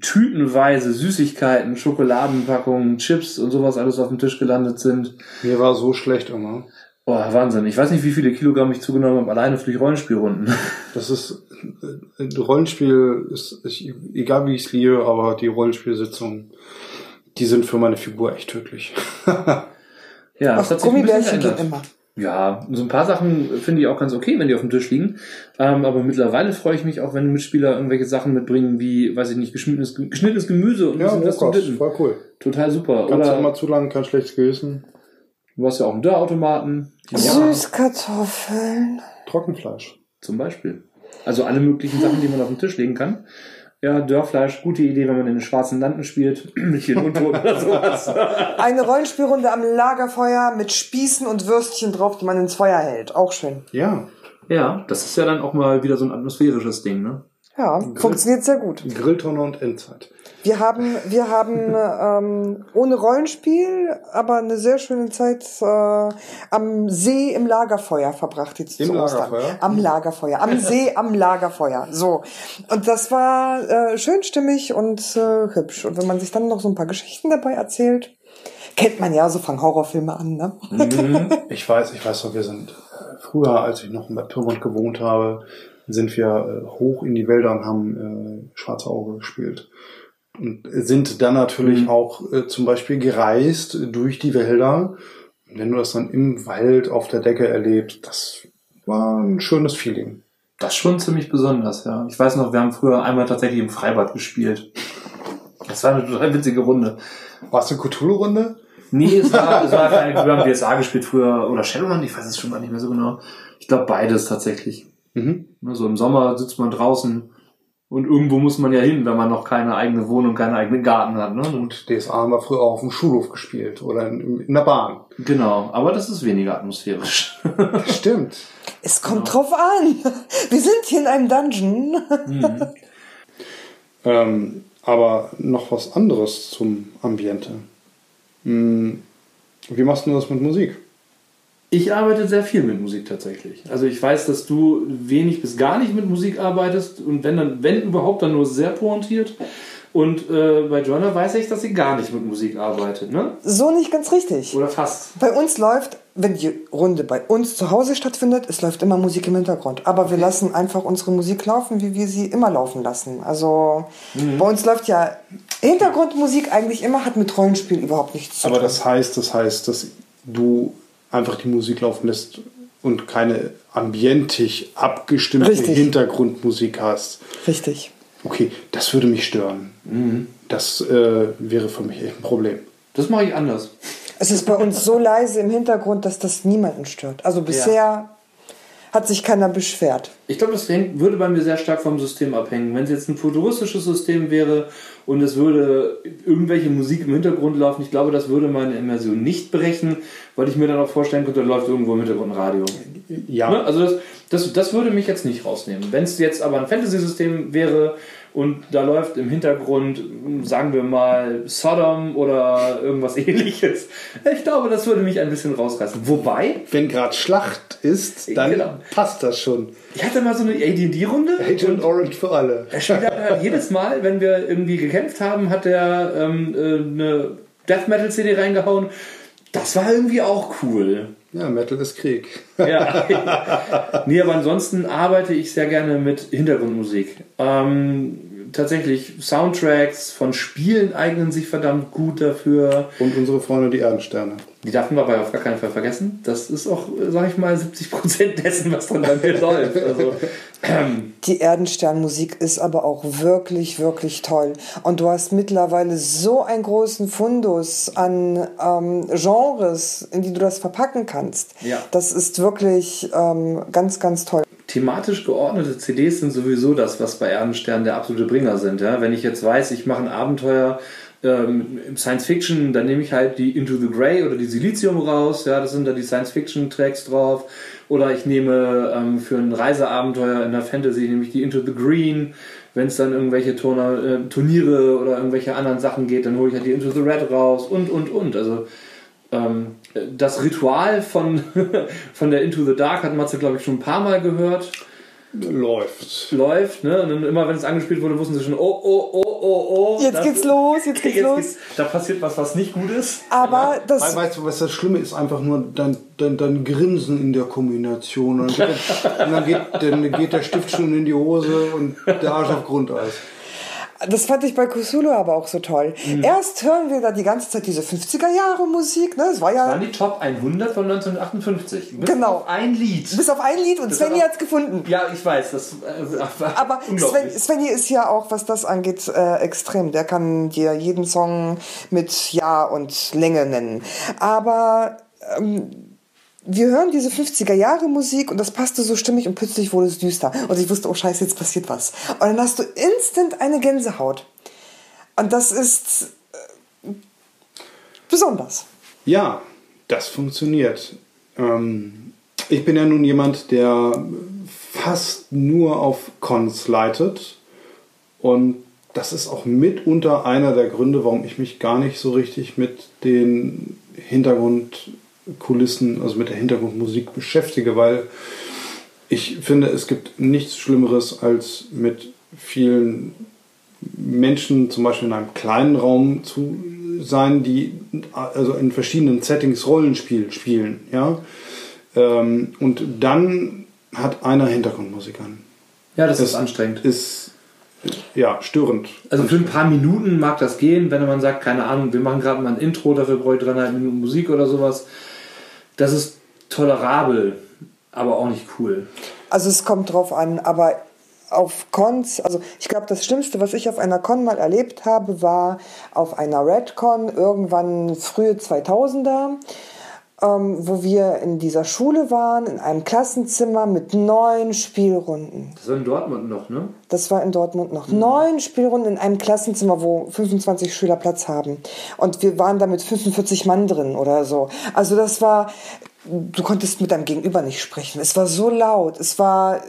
tütenweise Süßigkeiten, Schokoladenpackungen, Chips und sowas alles auf dem Tisch gelandet sind. Mir war so schlecht immer. Boah, Wahnsinn. Ich weiß nicht, wie viele Kilogramm ich zugenommen habe, alleine für die Rollenspielrunden. Das ist äh, Rollenspiel ist ich, egal wie ich es liebe, aber die Rollenspielsitzungen, die sind für meine Figur echt tödlich. Ja, Ach, das hat sich ein bisschen Gummibärchen geht immer. Ja, so ein paar Sachen finde ich auch ganz okay, wenn die auf dem Tisch liegen. Ähm, aber mittlerweile freue ich mich auch, wenn Mitspieler irgendwelche Sachen mitbringen, wie, weiß ich nicht, geschnittenes, geschnittenes Gemüse und ein ja, bisschen was zum voll cool. Total super. Kannst du Oder immer zu lang, kein schlechtes Gewissen. du hast ja auch einen Dörrautomaten. Süßkartoffeln. Trockenfleisch. Zum Beispiel. Also alle möglichen Sachen, die man auf den Tisch legen kann. Ja, Dörrfleisch, gute Idee, wenn man in den schwarzen Landen spielt, mit hier Untoten oder sowas. Eine Rollenspielrunde am Lagerfeuer mit Spießen und Würstchen drauf, die man ins Feuer hält. Auch schön. Ja, Ja, das ist ja dann auch mal wieder so ein atmosphärisches Ding, ne? Ja, funktioniert sehr gut. Grilltonne und Endzeit. Wir haben, wir haben ähm, ohne Rollenspiel, aber eine sehr schöne Zeit äh, am See im Lagerfeuer verbracht jetzt Im zu Ostern. Lagerfeuer? Am Lagerfeuer, am See am Lagerfeuer. So und das war äh, schön stimmig und äh, hübsch. Und wenn man sich dann noch so ein paar Geschichten dabei erzählt, kennt man ja, so fangen Horrorfilme an, ne? Ich weiß, ich weiß wir sind äh, früher, als ich noch in Bad Pyrmont gewohnt habe, sind wir äh, hoch in die Wälder und haben äh, Schwarze Auge gespielt. Und sind dann natürlich auch äh, zum Beispiel gereist durch die Wälder. Und wenn du das dann im Wald auf der Decke erlebst, das war ein schönes Feeling. Das ist schon ziemlich besonders, ja. Ich weiß noch, wir haben früher einmal tatsächlich im Freibad gespielt. Das war eine total witzige Runde. War es eine Cthulhu-Runde? Nee, es war, es war keine, wir haben DSA gespielt früher, oder Shadowrun, ich weiß es schon gar nicht mehr so genau. Ich glaube beides tatsächlich. Mhm. Ne, So im Sommer sitzt man draußen und irgendwo muss man ja hin, wenn man noch keine eigene Wohnung, keinen eigenen Garten hat. Ne? Und DSA haben wir früher auch auf dem Schulhof gespielt oder in, in der Bahn. genau, aber das ist weniger atmosphärisch. Stimmt. Es kommt drauf an. Wir sind hier in einem Dungeon. Ähm, aber noch was anderes zum Ambiente. Hm, Wie machst du das mit Musik? Ich arbeite sehr viel mit Musik tatsächlich. Also ich weiß, dass du wenig bis gar nicht mit Musik arbeitest und wenn dann, wenn überhaupt, dann nur sehr pointiert. Und äh, bei Joanna weiß ich, dass sie gar nicht mit Musik arbeitet, ne? So nicht ganz richtig. Oder fast. Bei uns läuft, wenn die Runde bei uns zu Hause stattfindet, es läuft immer Musik im Hintergrund. Aber wir lassen einfach unsere Musik laufen, wie wir sie immer laufen lassen. Also bei uns läuft ja Hintergrundmusik eigentlich immer, hat mit Rollenspiel überhaupt nichts zu Aber tun. das heißt, das heißt, dass du einfach die Musik laufen lässt und keine ambientig abgestimmte Richtig. Hintergrundmusik hast. Richtig. Okay, das würde mich stören. Das äh, wäre für mich echt ein Problem. Das mache ich anders. Es ist bei uns so leise im Hintergrund, dass das niemanden stört. Also bisher hat sich keiner beschwert. Ich glaube, das hängt, würde bei mir sehr stark vom System abhängen. Wenn es jetzt ein futuristisches System wäre und es würde irgendwelche Musik im Hintergrund laufen, ich glaube, das würde meine Immersion nicht brechen, weil ich mir dann auch vorstellen könnte, da läuft irgendwo im Hintergrund ein Radio. Ja, Ne? Also das, das, das würde mich jetzt nicht rausnehmen. Wenn es jetzt aber ein Fantasy-System wäre und da läuft im Hintergrund, sagen wir mal, Sodom oder irgendwas ähnliches, ich glaube, das würde mich ein bisschen rausreißen. Wobei, wenn gerade Schlacht ist, dann Genau. passt das schon. ich hatte mal so eine AD&D-Runde Agent Orange für alle. Der Spieler hat jedes Mal, wenn wir irgendwie gekämpft haben, hat er ähm, äh, eine Death Metal CD reingehauen. Das war irgendwie auch cool. Ja, Metal ist Krieg. Ja. nee, aber ansonsten arbeite ich sehr gerne mit Hintergrundmusik. Ähm, tatsächlich Soundtracks von Spielen eignen sich verdammt gut dafür. Und unsere Freunde, die Erdensterne. Die darf man aber auf gar keinen Fall vergessen. Das ist auch, sag ich mal, 70% dessen, was dann bei mir läuft. Also, Die Erdensternmusik ist aber auch wirklich, wirklich toll. Und du hast mittlerweile so einen großen Fundus an ähm, Genres, in die du das verpacken kannst. Ja. Das ist wirklich ähm, ganz, ganz toll. Thematisch geordnete CDs sind sowieso das, was bei Erdenstern der absolute Bringer sind. Ja? Wenn ich jetzt weiß, ich mache ein Abenteuer ähm, Science Fiction, dann nehme ich halt die Into the Grey oder die Silizium raus. Ja, das sind da die Science Fiction Tracks drauf. Oder ich nehme ähm, für ein Reiseabenteuer in der Fantasy nehme ich die Into the Green. Wenn es dann irgendwelche Turner, äh, Turniere oder irgendwelche anderen Sachen geht, dann hole ich halt die Into the Red raus und und und. Also ähm, das Ritual von, von der Into the Dark hat Matze, glaube ich, schon ein paar Mal gehört. Läuft. Läuft, ne? Und dann immer, wenn es angespielt wurde, wussten sie schon, oh, oh, oh, oh, oh. Jetzt das geht's los, jetzt geht's los. da passiert was, was nicht gut ist. Aber das, Weil, weißt du, was das Schlimme ist? Einfach nur dein, dein, dein Grinsen in der Kombination. Und dann, und dann, geht, dann geht der Stift schon in die Hose und der Arsch auf Grundeis. Das fand ich bei Kusulu aber auch so toll. Mhm. Erst hören wir da die ganze Zeit diese 50er Jahre Musik, ne? Das war ja Waren die Top 100 von 1958. Bis Genau. auf ein Lied. bis auf ein Lied und Das Svenny hat's gefunden. Ja, ich weiß, das äh, war Aber Sven. Svenny ist ja auch, was das angeht, äh, extrem. Der kann dir jeden Song mit Ja und Länge nennen. Aber ähm, wir hören diese 50er Jahre Musik und das passte so stimmig und plötzlich wurde es düster. Und ich wusste, oh scheiße, jetzt passiert was. Und dann hast du instant eine Gänsehaut. Und das ist äh, besonders. Ja, das funktioniert. Ähm, ich bin ja nun jemand, der fast nur auf Cons leitet. Und das ist auch mitunter einer der Gründe, warum ich mich gar nicht so richtig mit den Hintergrundkulissen, also mit der Hintergrundmusik beschäftige, weil ich finde, es gibt nichts Schlimmeres, als mit vielen Menschen zum Beispiel in einem kleinen Raum zu sein, die also in verschiedenen Settings Rollenspiel spielen, ja. Ähm, und dann hat einer Hintergrundmusik an. ja, das Das ist anstrengend. Ist ja störend. Also für ein paar Minuten mag das gehen, wenn man sagt, keine Ahnung, wir machen gerade mal ein Intro, dafür brauche ich dreieinhalb Minuten Musik oder sowas. Das ist tolerabel, aber auch nicht cool. Also es kommt drauf an, aber auf Cons, also ich glaube, das Schlimmste, was ich auf einer Con mal erlebt habe, war auf einer Redcon irgendwann frühe 2000er, ähm, wo wir in dieser Schule waren, in einem Klassenzimmer mit neun Spielrunden. Das war in Dortmund noch, ne? Das war in Dortmund noch. Neun Spielrunden in einem Klassenzimmer, wo 25 Schüler Platz haben. Und wir waren da mit 45 Mann drin oder so. Also das war, du konntest mit deinem Gegenüber nicht sprechen. Es war so laut. Es war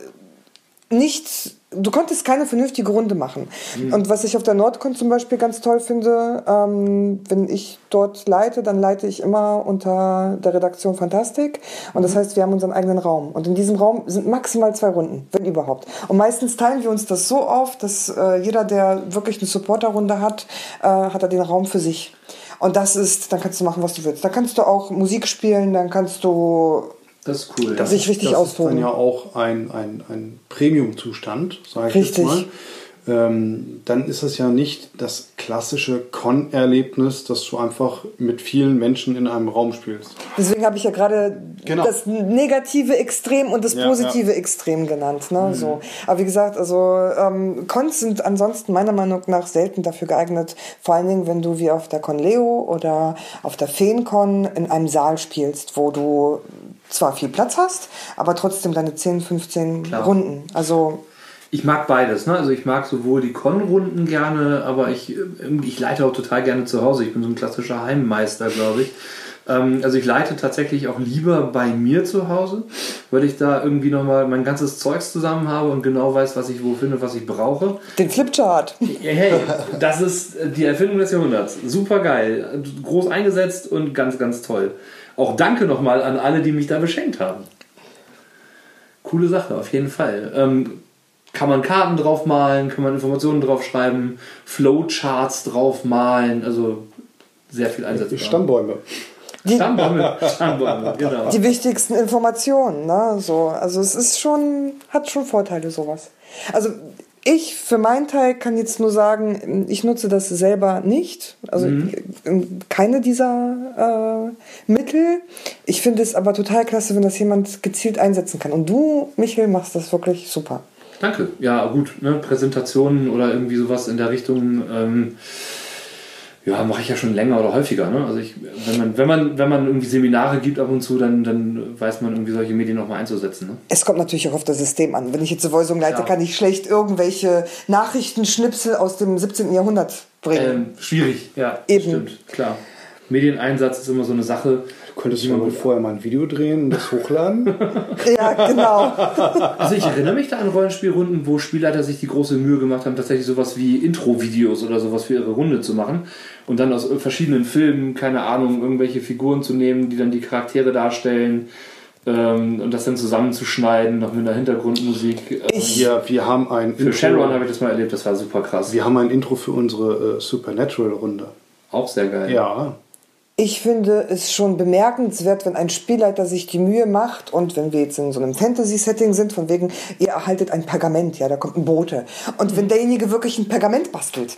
nicht, du konntest keine vernünftige Runde machen. Und was ich auf der Nordcon zum Beispiel ganz toll finde, ähm, wenn ich dort leite, dann leite ich immer unter der Redaktion Fantastik. Und das heißt, wir haben unseren eigenen Raum. Und in diesem Raum sind maximal zwei Runden, wenn überhaupt. Und meistens teilen wir uns das so auf, dass äh, jeder, der wirklich eine Supporterrunde hat, äh, hat er den Raum für sich. Und das ist, dann kannst du machen, was du willst. Da kannst du auch Musik spielen, dann kannst du Das ist cool. Das sich richtig das austoben. ist dann ja auch ein, ein, ein Premium-Zustand, sage ich Richtig. jetzt mal. Ähm, dann ist es ja nicht das klassische Con-Erlebnis, dass du einfach mit vielen Menschen in einem Raum spielst. Deswegen habe ich ja gerade Genau. das negative Extrem und das Ja, positive Extrem genannt. Ne? So. Aber wie gesagt, also ähm, Cons sind ansonsten meiner Meinung nach selten dafür geeignet, vor allen Dingen, wenn du wie auf der Conleo oder auf der FeenCon in einem Saal spielst, wo du zwar viel Platz hast, aber trotzdem deine 10, 15 Klar. Runden. Also Ich mag beides. Ne? Also ich mag sowohl die Con-Runden gerne, aber ich, ich leite auch total gerne zu Hause. Ich bin so ein klassischer Heimmeister, glaube ich. Ähm, also ich leite tatsächlich auch lieber bei mir zu Hause, weil ich da irgendwie nochmal mein ganzes Zeugs zusammen habe und genau weiß, was ich wo finde, was ich brauche. den Flipchart. Hey, das ist die Erfindung des Jahrhunderts. Super geil. Groß eingesetzt und ganz, ganz toll. Auch danke nochmal an alle, die mich da beschenkt haben. Coole Sache, auf jeden Fall. Ähm, kann man Karten draufmalen, kann man Informationen draufschreiben, Flowcharts draufmalen, also sehr viel einsetzbar. Stammbäume. Die, Stammbäume, Stammbäume, genau. die wichtigsten Informationen. Ne? So, also es ist schon, hat schon Vorteile sowas. Also Ich für meinen Teil kann jetzt nur sagen, ich nutze das selber nicht. Also Mhm. keine dieser äh, Mittel. Ich finde es aber total klasse, wenn das jemand gezielt einsetzen kann. Und du, Michael, machst das wirklich super. Danke. Ja, gut, ne, Präsentationen oder irgendwie sowas in der Richtung, ähm, ja, mache ich ja schon länger oder häufiger. Ne? Also ich, wenn man, wenn man, wenn man irgendwie Seminare gibt ab und zu, dann, dann weiß man irgendwie solche Medien nochmal einzusetzen. Ne? Es kommt natürlich auch auf das System an. Wenn ich jetzt eine Voicing leite, Ja. kann ich schlecht irgendwelche Nachrichtenschnipsel aus dem 17. Jahrhundert bringen. Ähm, schwierig, ja. Eben. Stimmt, klar. Medieneinsatz ist immer so eine Sache. Du könntest ja wohl vorher mal ein Video drehen und das hochladen. Ja, genau. Also ich erinnere mich da an Rollenspielrunden, wo Spielleiter sich die große Mühe gemacht haben, tatsächlich sowas wie Intro-Videos oder sowas für ihre Runde zu machen und dann aus verschiedenen Filmen, keine Ahnung, irgendwelche Figuren zu nehmen, die dann die Charaktere darstellen ähm, und das dann zusammenzuschneiden, noch mit einer Hintergrundmusik. Ähm, Ich- Wir, wir haben ein für Shenron habe ich das mal erlebt, das war super krass. Wir haben ein Intro für unsere äh, Supernatural-Runde. Auch sehr geil. Ja. Ich finde es schon bemerkenswert, wenn ein Spielleiter sich die Mühe macht und wenn wir jetzt in so einem Fantasy-Setting sind, von wegen, ihr erhaltet ein Pergament, ja, da kommt ein Bote. Und wenn derjenige wirklich ein Pergament bastelt,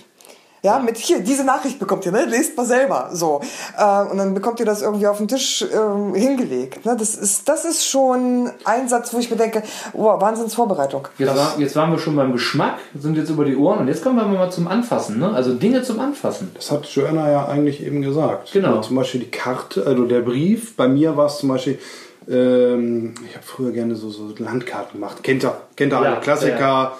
ja, mit hier, diese Nachricht bekommt ihr, ne? Lest mal selber. So. Äh, und dann bekommt ihr das irgendwie auf den Tisch ähm, hingelegt. Ne? Das, ist, das ist schon ein Satz, wo ich mir denke, wow, Wahnsinnsvorbereitung. Jetzt, war, jetzt waren wir schon beim Geschmack, sind jetzt über die Ohren und jetzt kommen wir mal zum Anfassen. Ne? Also Dinge zum Anfassen. Das hat Joanna ja eigentlich eben gesagt. Genau. Und zum Beispiel die Karte, also der Brief. Bei mir war es zum Beispiel, ähm, ich habe früher gerne so, so Landkarten gemacht. Kennt ihr, kennt ihr Ja, alle Klassiker.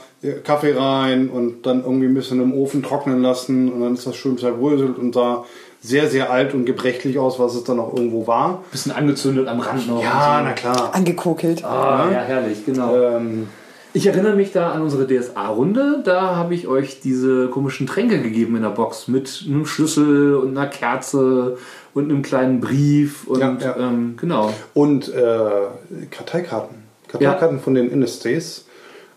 Kaffee rein und dann irgendwie ein bisschen im Ofen trocknen lassen und dann ist das schön zerbröselt und sah sehr, sehr alt und gebrechlich aus, was es dann auch irgendwo war. Bisschen angezündet am Rand noch. Ja, so. na klar. Angekokelt. Ah, ja, herrlich, genau. Ähm, Ich erinnere mich da an unsere DSA-Runde. Da habe ich euch diese komischen Tränke gegeben in der Box mit einem Schlüssel und einer Kerze und einem kleinen Brief und Ja, ja. Ähm, genau. Und äh, Karteikarten. Karteikarten von den Industries,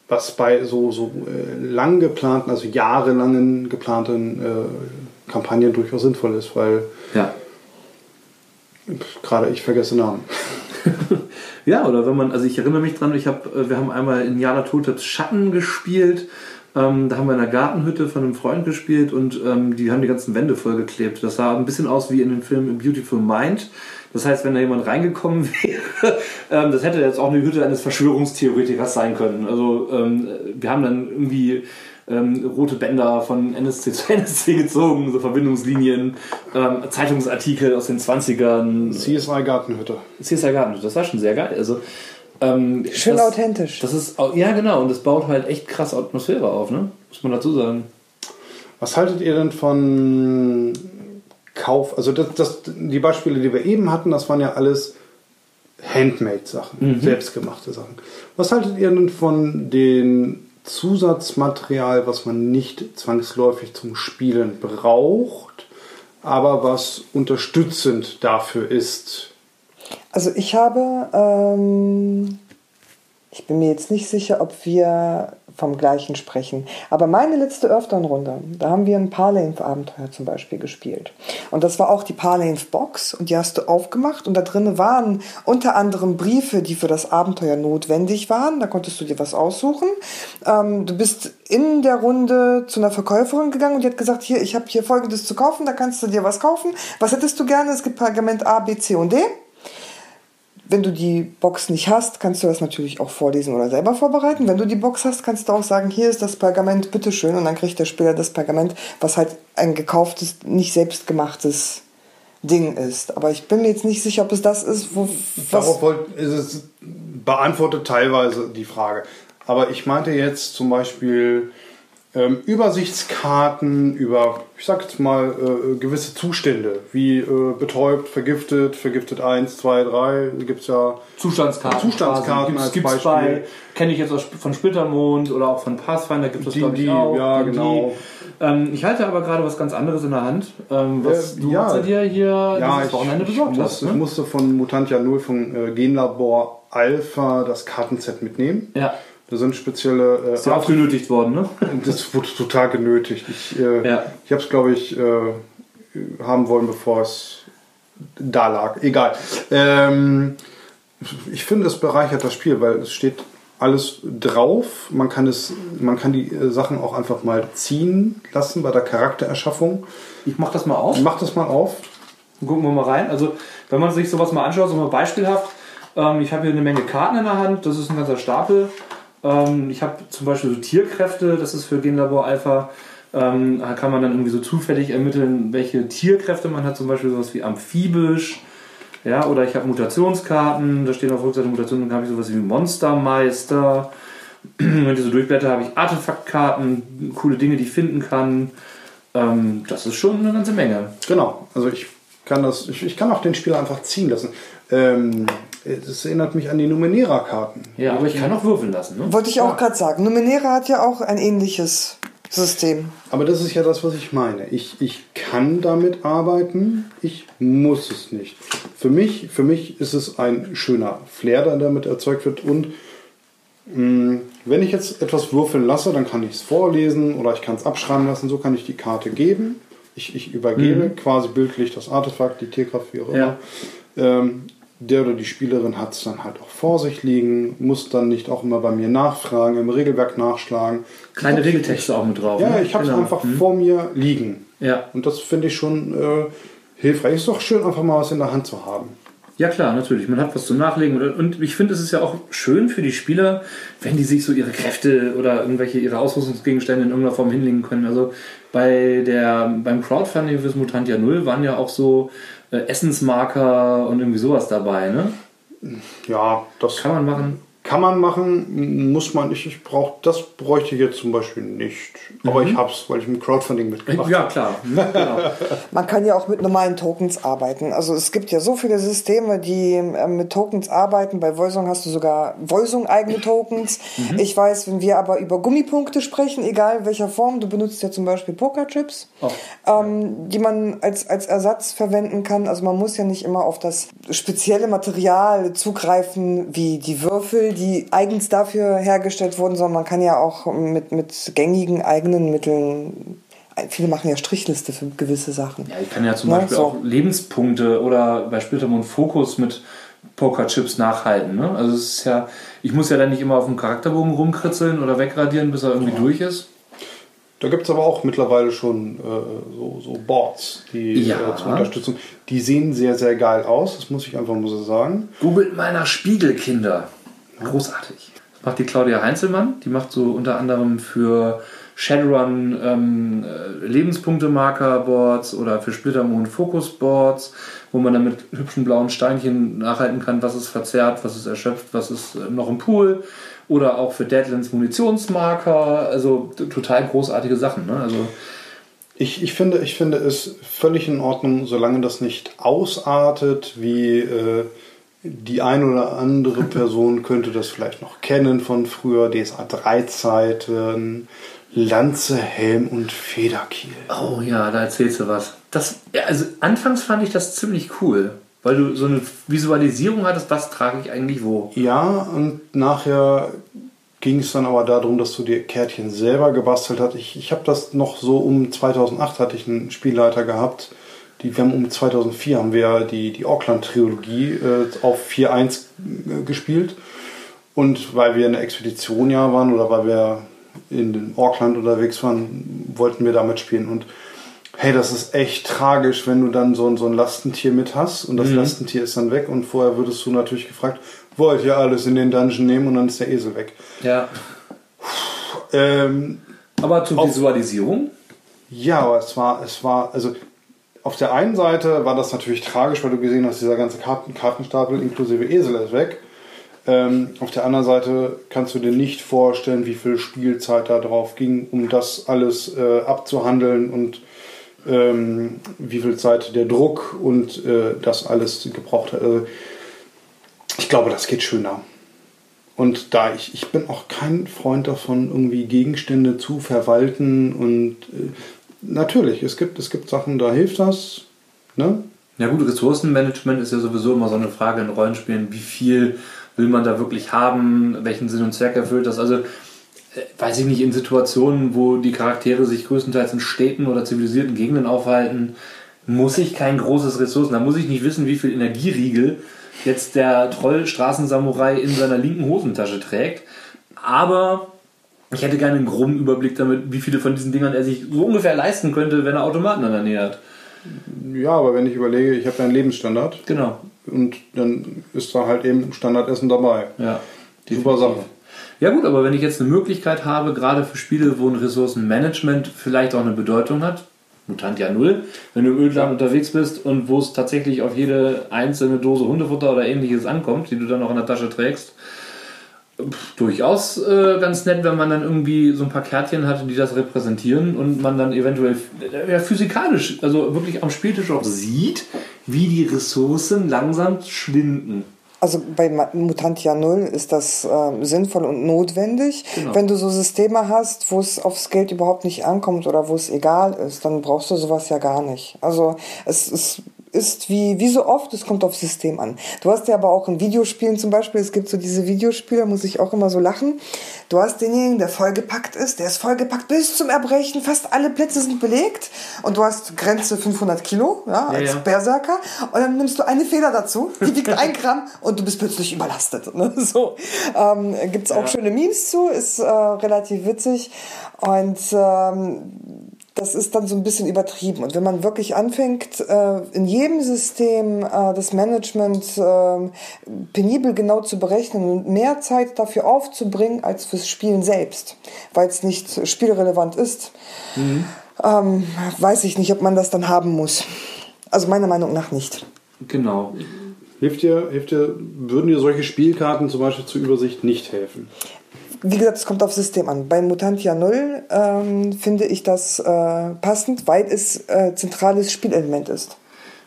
was bei so, so äh, lang geplanten, also jahrelangen geplanten äh, Kampagnen durchaus sinnvoll ist, weil Ja. gerade ich vergesse Namen. Ja, oder wenn man, also ich erinnere mich dran, ich hab, äh, wir haben einmal in Jana Toteps Schatten gespielt. Ähm, da haben wir in einer Gartenhütte von einem Freund gespielt und ähm, die haben die ganzen Wände vollgeklebt. Das sah ein bisschen aus wie in dem Film Beautiful Mind. Das heißt, wenn da jemand reingekommen wäre, ähm, das hätte jetzt auch eine Hütte eines Verschwörungstheoretikers sein können. Also ähm, wir haben dann irgendwie ähm, rote Bänder von NSC zu NSC gezogen, so Verbindungslinien, ähm, Zeitungsartikel aus den 20ern, CSI Gartenhütte. CSI Garten, das war schon sehr geil. Also, ähm, Schön das, authentisch. Das ist, ja genau, und das baut halt echt krass Atmosphäre auf, ne? Muss man dazu sagen. Was haltet ihr denn von Kauf? Also das, das, die Beispiele, die wir eben hatten, das waren ja alles Handmade-Sachen, selbstgemachte Sachen. Was haltet ihr denn von dem Zusatzmaterial, was man nicht zwangsläufig zum Spielen braucht, aber was unterstützend dafür ist? Also ich habe, ähm, ich bin mir jetzt nicht sicher, ob wir vom gleichen sprechen, aber meine letzte Earthdown-Runde, da haben wir ein Parlane-Abenteuer zum Beispiel gespielt. Und das war auch die Parlane-Box und die hast du aufgemacht und da drin waren unter anderem Briefe, die für das Abenteuer notwendig waren. Da konntest du dir was aussuchen. Ähm, du bist in der Runde zu einer Verkäuferin gegangen und die hat gesagt, hier, ich habe hier Folgendes zu kaufen, da kannst du dir was kaufen. Was hättest du gerne? Es gibt Pergament A, B, C und D. Wenn du die Box nicht hast, kannst du das natürlich auch vorlesen oder selber vorbereiten. Wenn du die Box hast, kannst du auch sagen, hier ist das Pergament, bitteschön. Und dann kriegt der Spieler das Pergament, was halt ein gekauftes, nicht selbstgemachtes Ding ist. Aber ich bin mir jetzt nicht sicher, ob es das ist, wo Darauf ist es beantwortet teilweise die Frage. Aber ich meinte jetzt zum Beispiel ähm, Übersichtskarten über, ich sag jetzt mal, äh, gewisse Zustände, wie äh, betäubt, vergiftet, vergiftet 1, 2, 3, gibt es ja Zustandskarten. Zustandskarten quasi. als gibt's, gibt's Beispiel. bei, kenne ich jetzt aus, von Splittermond oder auch von Pathfinder gibt es das Die- glaube ich die, auch. ja, Die- genau. Ähm, ich halte aber gerade was ganz anderes in der Hand, ähm, was Äh, du ja. Dir hier Ja, dieses ich, Wochenende ich, besorgt muss, hast. ich Ne? musste von Mutantia 0 vom äh, Genlabor Alpha das Kartenset mitnehmen. Ja, Da sind spezielle äh, ist ja auch genötigt worden, ne? Das wurde total genötigt. Ich, äh, Ja. ich habe es, glaube ich, äh, haben wollen, bevor es da lag. Egal. Ähm, ich finde, es bereichert das Spiel, weil es steht alles drauf. Man kann es, man kann die äh, Sachen auch einfach mal ziehen lassen bei der Charaktererschaffung. Ich mach das mal auf. Mach das mal auf. Gucken wir mal rein. Also, wenn man sich sowas mal anschaut, so mal beispielhaft, ähm, ich habe hier eine Menge Karten in der Hand, das ist ein ganzer Stapel. Ähm, ich habe zum Beispiel so Tierkräfte, das ist für Genlabor Alpha. Ähm, da kann man dann irgendwie so zufällig ermitteln, welche Tierkräfte man hat, zum Beispiel sowas wie amphibisch. Ja, oder ich habe Mutationskarten, da stehen auf Rückseite Mutationen, dann habe ich sowas wie Monstermeister. Wenn ich so durchblätter, habe ich Artefaktkarten, coole Dinge, die ich finden kann. Ähm, das ist schon eine ganze Menge. Genau. Also ich kann das, ich, ich kann auch den Spieler einfach ziehen lassen. Ähm, das erinnert mich an die Numenera-Karten. Ja, aber ich kann auch würfeln lassen. Ne? Wollte ich auch gerade sagen. Numenera hat ja auch ein ähnliches System. Aber das ist ja das, was ich meine. Ich, ich kann damit arbeiten, ich muss es nicht. Für mich, für mich ist es ein schöner Flair, der damit erzeugt wird. Und mh, wenn ich jetzt etwas würfeln lasse, dann kann ich es vorlesen oder ich kann es abschreiben lassen. So kann ich die Karte geben. Ich, ich übergebe quasi bildlich das Artefakt, die Tierkraft, wie auch immer. Ja. Ähm, der oder die Spielerin hat es dann halt auch vor sich liegen, muss dann nicht auch immer bei mir nachfragen, im Regelwerk nachschlagen. Kleine Regeltexte auch mit drauf. Ja, ne? ich habe es Genau. einfach vor mir liegen. Ja. Und das finde ich schon äh, hilfreich. Ist doch schön, einfach mal was in der Hand zu haben. Ja klar, natürlich. Man hat was zum Nachlegen. Und ich finde, es ist ja auch schön für die Spieler, wenn die sich so ihre Kräfte oder irgendwelche ihre Ausrüstungsgegenstände in irgendeiner Form hinlegen können. Also bei der, beim Crowdfunding fürs Mutantia Null waren ja auch so Essensmarker und irgendwie sowas dabei. Ne? Ja, das Kann man machen. Kann man machen, muss man nicht. Ich brauche das bräuchte ich jetzt zum Beispiel nicht. Aber ich hab's, weil ich mit Crowdfunding mitgemacht Ja, klar. Ne? Genau. Man kann ja auch mit normalen Tokens arbeiten. Also es gibt ja so viele Systeme, die ähm, mit Tokens arbeiten. Bei Voisung hast du sogar Voisung eigene Tokens. Ich weiß, wenn wir aber über Gummipunkte sprechen, egal in welcher Form, du benutzt ja zum Beispiel Pokerchips, Oh. ähm, die man als, als Ersatz verwenden kann. Also man muss ja nicht immer auf das spezielle Material zugreifen, wie die Würfel, die eigens dafür hergestellt wurden, sondern man kann ja auch mit, mit gängigen eigenen Mitteln Viele machen ja Strichliste für gewisse Sachen. Ja, ich kann ja zum Na, Beispiel so. auch Lebenspunkte oder bei Splittermond Fokus mit Pokerchips nachhalten. Ne? Also es ist ja, ich muss ja dann nicht immer auf dem Charakterbogen rumkritzeln oder wegradieren, bis er irgendwie durch ist. Da gibt es aber auch mittlerweile schon äh, so, so Boards, die Ja. äh, zur Unterstützung. Die sehen sehr, sehr geil aus, das muss ich einfach mal so sagen. Googelt nach Spiegelkinder. Großartig. Das macht die Claudia Heinzelmann. Die macht so unter anderem für Shadowrun ähm, äh, Lebenspunkte-Marker-Boards oder für Splittermond Fokus-Boards, wo man dann mit hübschen blauen Steinchen nachhalten kann, was ist verzerrt, was ist erschöpft, was ist äh, noch im Pool. Oder auch für Deadlands Munitionsmarker. Also total großartige Sachen. Ne? Also Ich, ich, finde, ich finde es völlig in Ordnung, solange das nicht ausartet, wie äh, die ein oder andere Person könnte das vielleicht noch kennen von früher, DSA 3 Zeiten, Lanze, Helm und Federkiel. Oh ja, da erzählst du was. Das, also anfangs fand ich das ziemlich cool, weil du so eine Visualisierung hattest, was trage ich eigentlich wo. Ja, und nachher ging es dann aber darum, dass du dir Kärtchen selber gebastelt hast. Ich, ich habe das noch so um 2008 hatte ich einen Spielleiter gehabt. Die, wir haben um 2004 haben wir die, die Auckland-Trilogie äh, auf 4.1 äh, gespielt. Und weil wir eine Expedition ja waren oder weil wir in den Auckland unterwegs waren, wollten wir damit spielen. Und hey, das ist echt tragisch, wenn du dann so ein, so ein Lastentier mit hast und das Lastentier ist dann weg und vorher würdest du natürlich gefragt, wollt ihr alles in den Dungeon nehmen und dann ist der Esel weg. Ja. Ähm, Aber zur Visualisierung? ja, aber es war, es war, also auf der einen Seite war das natürlich tragisch, weil du gesehen hast, dieser ganze Karten, Kartenstapel inklusive Esel ist weg. Ähm, auf der anderen Seite kannst du dir nicht vorstellen, wie viel Spielzeit da drauf ging, um das alles äh, abzuhandeln und ähm, wie viel Zeit der Druck und äh, das alles gebraucht hat. Also, ich glaube, das geht schöner. Und da ich, ich bin auch kein Freund davon, irgendwie Gegenstände zu verwalten und äh, natürlich, es gibt, es gibt Sachen, da hilft das. Ne? Ja gut, Ressourcenmanagement ist ja sowieso immer so eine Frage in Rollenspielen. Wie viel will man da wirklich haben? Welchen Sinn und Zweck erfüllt das? Also, äh, weiß ich nicht, in Situationen, wo die Charaktere sich größtenteils in Städten oder zivilisierten Gegenden aufhalten, muss ich kein großes Ressourcen. Da muss ich nicht wissen, wie viel Energieriegel jetzt der Troll-Straßensamurai in seiner linken Hosentasche trägt, Aber ich hätte gerne einen groben Überblick damit, wie viele von diesen Dingern er sich so ungefähr leisten könnte, wenn er Automaten in der Nähe hat. Ja, aber wenn ich überlege, ich habe ja einen Lebensstandard Genau. und dann ist da halt eben Standardessen dabei. Ja. Super Sache. Ja gut, aber wenn ich jetzt eine Möglichkeit habe, gerade für Spiele, wo ein Ressourcenmanagement vielleicht auch eine Bedeutung hat, Mutant ja null, wenn du im Ölland unterwegs bist und wo es tatsächlich auf jede einzelne Dose Hundefutter oder ähnliches ankommt, die du dann auch in der Tasche trägst, pff, durchaus äh, ganz nett, wenn man dann irgendwie so ein paar Kärtchen hat, die das repräsentieren und man dann eventuell äh, ja, physikalisch, also wirklich am Spieltisch auch sieht, wie die Ressourcen langsam schwinden. Also bei Mutantia Null ist das ähm, sinnvoll und notwendig. Genau. Wenn du so Systeme hast, wo es aufs Geld überhaupt nicht ankommt oder wo es egal ist, dann brauchst du sowas ja gar nicht. Also es ist ist wie, wie so oft, es kommt aufs System an. Du hast ja aber auch in Videospielen zum Beispiel, es gibt so diese Videospiele, muss ich auch immer so lachen. Du hast denjenigen, der vollgepackt ist, der ist vollgepackt bis zum Erbrechen, fast alle Plätze sind belegt und du hast Grenze 500 Kilo, ja, als ja. Berserker und dann nimmst du eine Feder dazu, die wiegt ein Gramm und du bist plötzlich überlastet. Ne? So ähm, gibt's auch schöne Memes zu, ist äh, relativ witzig und ähm, das ist dann so ein bisschen übertrieben. Und wenn man wirklich anfängt, äh, in jedem System äh, das Management äh, penibel genau zu berechnen und mehr Zeit dafür aufzubringen als fürs Spielen selbst, weil es nicht spielrelevant ist, ähm, weiß ich nicht, ob man das dann haben muss. Also meiner Meinung nach nicht. Genau. Hilft dir, hilft dir, würden dir solche Spielkarten zum Beispiel zur Übersicht nicht helfen? Wie gesagt, es kommt aufs System an. Bei Mutantia 0 ähm, finde ich das äh, passend, weil es äh, zentrales Spielelement ist.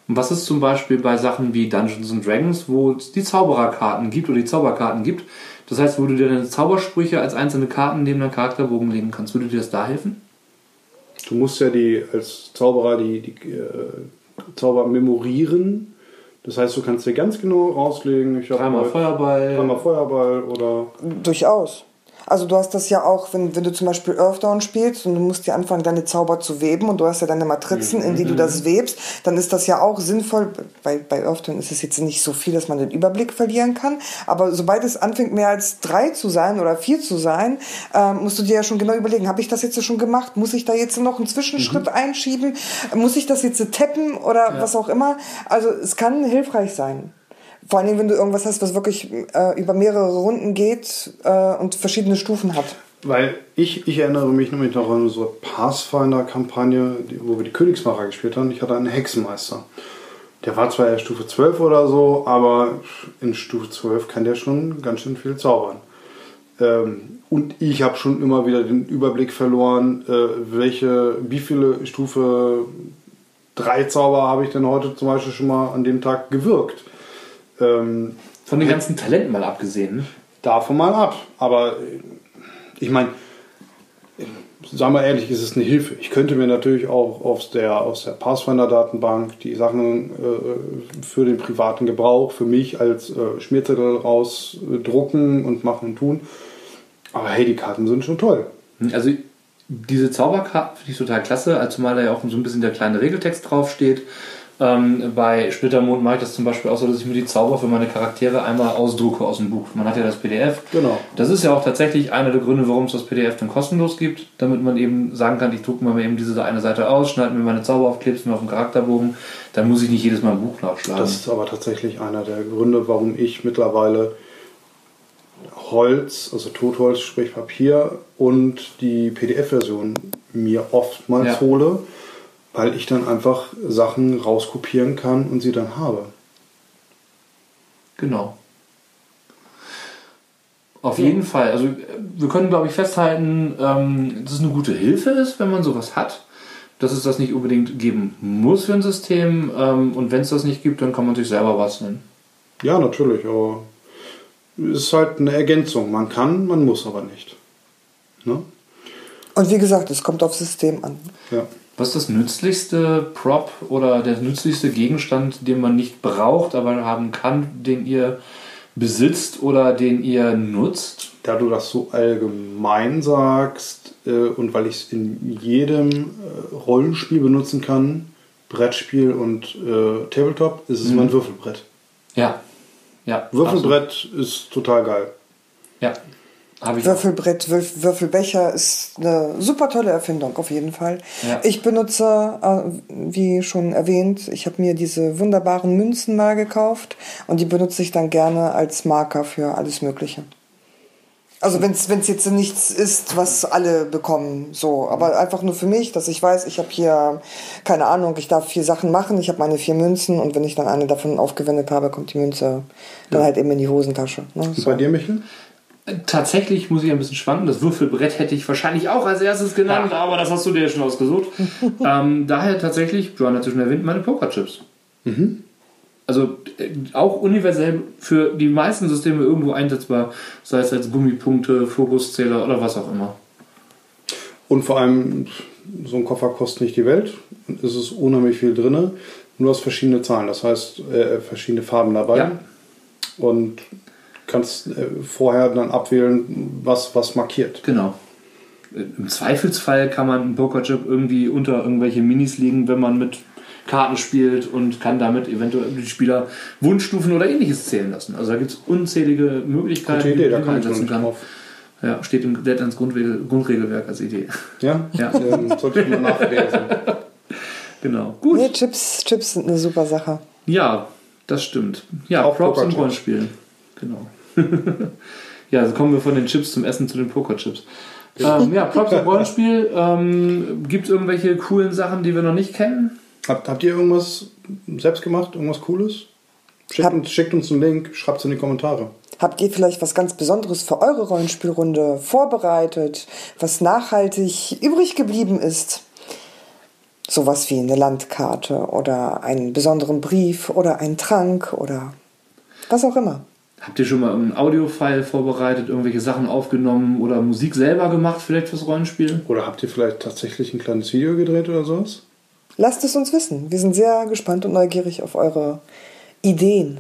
Und was ist zum Beispiel bei Sachen wie Dungeons and Dragons, wo es die Zaubererkarten gibt oder die Zauberkarten gibt? Das heißt, wo du dir deine Zaubersprüche als einzelne Karten neben deinem Charakterbogen legen kannst. Würde dir das da helfen? Du musst ja die als Zauberer die, die äh, Zauber memorieren. Das heißt, du kannst dir ganz genau rauslegen. Ich Dreimal Feuerball. Dreimal Feuerball oder Durchaus. Also du hast das ja auch, wenn, wenn du zum Beispiel Earthdown spielst und du musst dir anfangen, deine Zauber zu weben und du hast ja deine Matrizen, in die du das webst, dann ist das ja auch sinnvoll. Bei, bei Earthdown ist es jetzt nicht so viel, dass man den Überblick verlieren kann, aber sobald es anfängt, mehr als drei zu sein oder vier zu sein, ähm, musst du dir ja schon genau überlegen, habe ich das jetzt schon gemacht? Muss ich da jetzt noch einen Zwischenschritt einschieben? Muss ich das jetzt tappen oder was auch immer? Also es kann hilfreich sein. Vor allem, wenn du irgendwas hast, was wirklich äh, über mehrere Runden geht äh, und verschiedene Stufen hat. Weil ich, ich erinnere mich nämlich noch an eine Pathfinder-Kampagne, wo wir die Königsmacher gespielt haben. Ich hatte einen Hexenmeister. Der war zwar erst Stufe 12 oder so, aber in Stufe 12 kann der schon ganz schön viel zaubern. Ähm, und ich habe schon immer wieder den Überblick verloren, äh, welche, wie viele Stufe 3 Zauber habe ich denn heute zum Beispiel schon mal an dem Tag gewirkt. Ähm, Von den ganzen Talenten mal abgesehen. ne? davon mal ab. Aber äh, ich meine, sagen wir ehrlich, ist es eine Hilfe. Ich könnte mir natürlich auch aus der, aus der Pathfinder-Datenbank die Sachen äh, für den privaten Gebrauch, für mich als äh, Schmierzettel rausdrucken und machen und tun. Aber hey, die Karten sind schon toll. Also diese Zauberkarten finde ich total klasse, zumal da ja auch so ein bisschen der kleine Regeltext draufsteht. Ähm, bei Splittermond mache ich das zum Beispiel auch so, dass ich mir die Zauber für meine Charaktere einmal ausdrucke aus dem Buch. Man hat ja das PDF. Genau. Das ist ja auch tatsächlich einer der Gründe, warum es das PDF dann kostenlos gibt, damit man eben sagen kann, ich drucke mir eben diese eine Seite aus, schneide mir meine Zauber auf, klebe es mir auf den Charakterbogen, dann muss ich nicht jedes Mal ein Buch nachschlagen. Das ist aber tatsächlich einer der Gründe, warum ich mittlerweile Holz, also Totholz, sprich Papier und die PDF-Version mir oftmals Ja. hole, weil ich dann einfach Sachen rauskopieren kann und sie dann habe. Genau. Auf jeden Fall. Also wir können, glaube ich, festhalten, ähm, dass es eine gute Hilfe ist, wenn man sowas hat. Dass es das nicht unbedingt geben muss für ein System. Ähm, und wenn es das nicht gibt, dann kann man sich selber basteln. Ja, natürlich, aber es ist halt eine Ergänzung. Man kann, man muss aber nicht. Ne? Und wie gesagt, es kommt aufs System an. Ja. Was ist das nützlichste Prop oder der nützlichste Gegenstand, den man nicht braucht, aber haben kann, den ihr besitzt oder den ihr nutzt? Da du das so allgemein sagst äh, und weil ich es in jedem äh, Rollenspiel benutzen kann, Brettspiel und äh, Tabletop, ist es mein Würfelbrett. Ja. Ja. Würfelbrett ist total geil. Ja. Würfelbrett, Würf Würfelbecher ist eine super tolle Erfindung, auf jeden Fall. Ja. Ich benutze, äh, wie schon erwähnt, ich habe mir diese wunderbaren Münzen mal gekauft und die benutze ich dann gerne als Marker für alles Mögliche. Also wenn es jetzt nichts ist, was alle bekommen, so, aber einfach nur für mich, dass ich weiß, ich habe hier keine Ahnung, ich darf vier Sachen machen, ich habe meine vier Münzen und wenn ich dann eine davon aufgewendet habe, kommt die Münze dann halt eben in die Hosentasche. Ne? So. Bei dir, Michel? Tatsächlich muss ich ein bisschen schwanken. Das Würfelbrett hätte ich wahrscheinlich auch als erstes genannt, aber das hast du dir schon ausgesucht. ähm, daher tatsächlich, Johann hat es schon erwähnt, meine Pokerchips. Also äh, auch universell für die meisten Systeme irgendwo einsetzbar, sei es als Gummipunkte, Fokuszähler oder was auch immer. Und vor allem, so ein Koffer kostet nicht die Welt. Und es ist unheimlich viel drin. Und du hast verschiedene Zahlen, das heißt äh, verschiedene Farben dabei. Ja. Und kannst äh, vorher dann abwählen, was, was markiert. Genau. Im Zweifelsfall kann man einen Pokerchip irgendwie unter irgendwelche Minis legen, wenn man mit Karten spielt und kann damit eventuell die Spieler Wunschstufen oder ähnliches zählen lassen. Also da gibt es unzählige Möglichkeiten, Idee, die man kann einsetzen kann. drauf. Ja, steht im Deadlands Grundregel, Grundregelwerk als Idee. Ja? Ja. Ähm, sollte ich mal nachlesen. Genau. Gut. Nee, Chips, Chips sind eine super Sache. Ja, das stimmt. Ja, Auch Props und. Rollenspielen. Genau. ja, also kommen wir von den Chips zum Essen zu den Pokerchips. Ähm, ja, Props und Rollenspiel. Ähm, Gibt es irgendwelche coolen Sachen, die wir noch nicht kennen? Habt, habt ihr irgendwas selbst gemacht? Irgendwas Cooles? Schickt, Hab- uns, schickt uns einen Link, schreibt es in die Kommentare. Habt ihr vielleicht was ganz Besonderes für eure Rollenspielrunde vorbereitet, was nachhaltig übrig geblieben ist? Sowas wie eine Landkarte oder einen besonderen Brief oder einen Trank oder was auch immer. Habt ihr schon mal einen Audiofile vorbereitet, irgendwelche Sachen aufgenommen oder Musik selber gemacht, vielleicht fürs Rollenspiel? Oder habt ihr vielleicht tatsächlich ein kleines Video gedreht oder sowas? Lasst es uns wissen. Wir sind sehr gespannt und neugierig auf eure Ideen.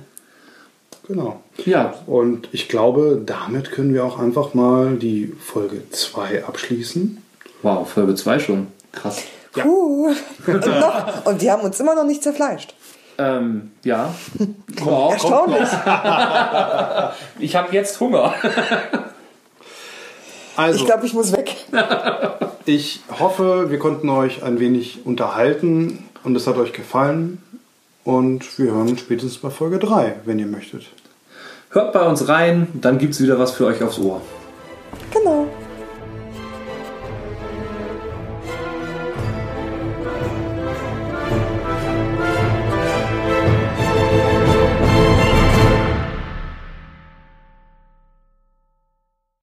Genau. Ja, Und ich glaube, damit können wir auch einfach mal die Folge 2 abschließen. wow, Folge 2 schon. Krass. Puh. Und, noch, und die haben uns immer noch nicht zerfleischt. Ähm, ja. Wow, Erstaunlich. ich habe jetzt Hunger. Also, Ich glaube, ich muss weg. ich hoffe, wir konnten euch ein wenig unterhalten und es hat euch gefallen. Und wir hören uns spätestens bei Folge 3, wenn ihr möchtet. Hört bei uns rein, dann gibt's wieder was für euch aufs Ohr. Genau.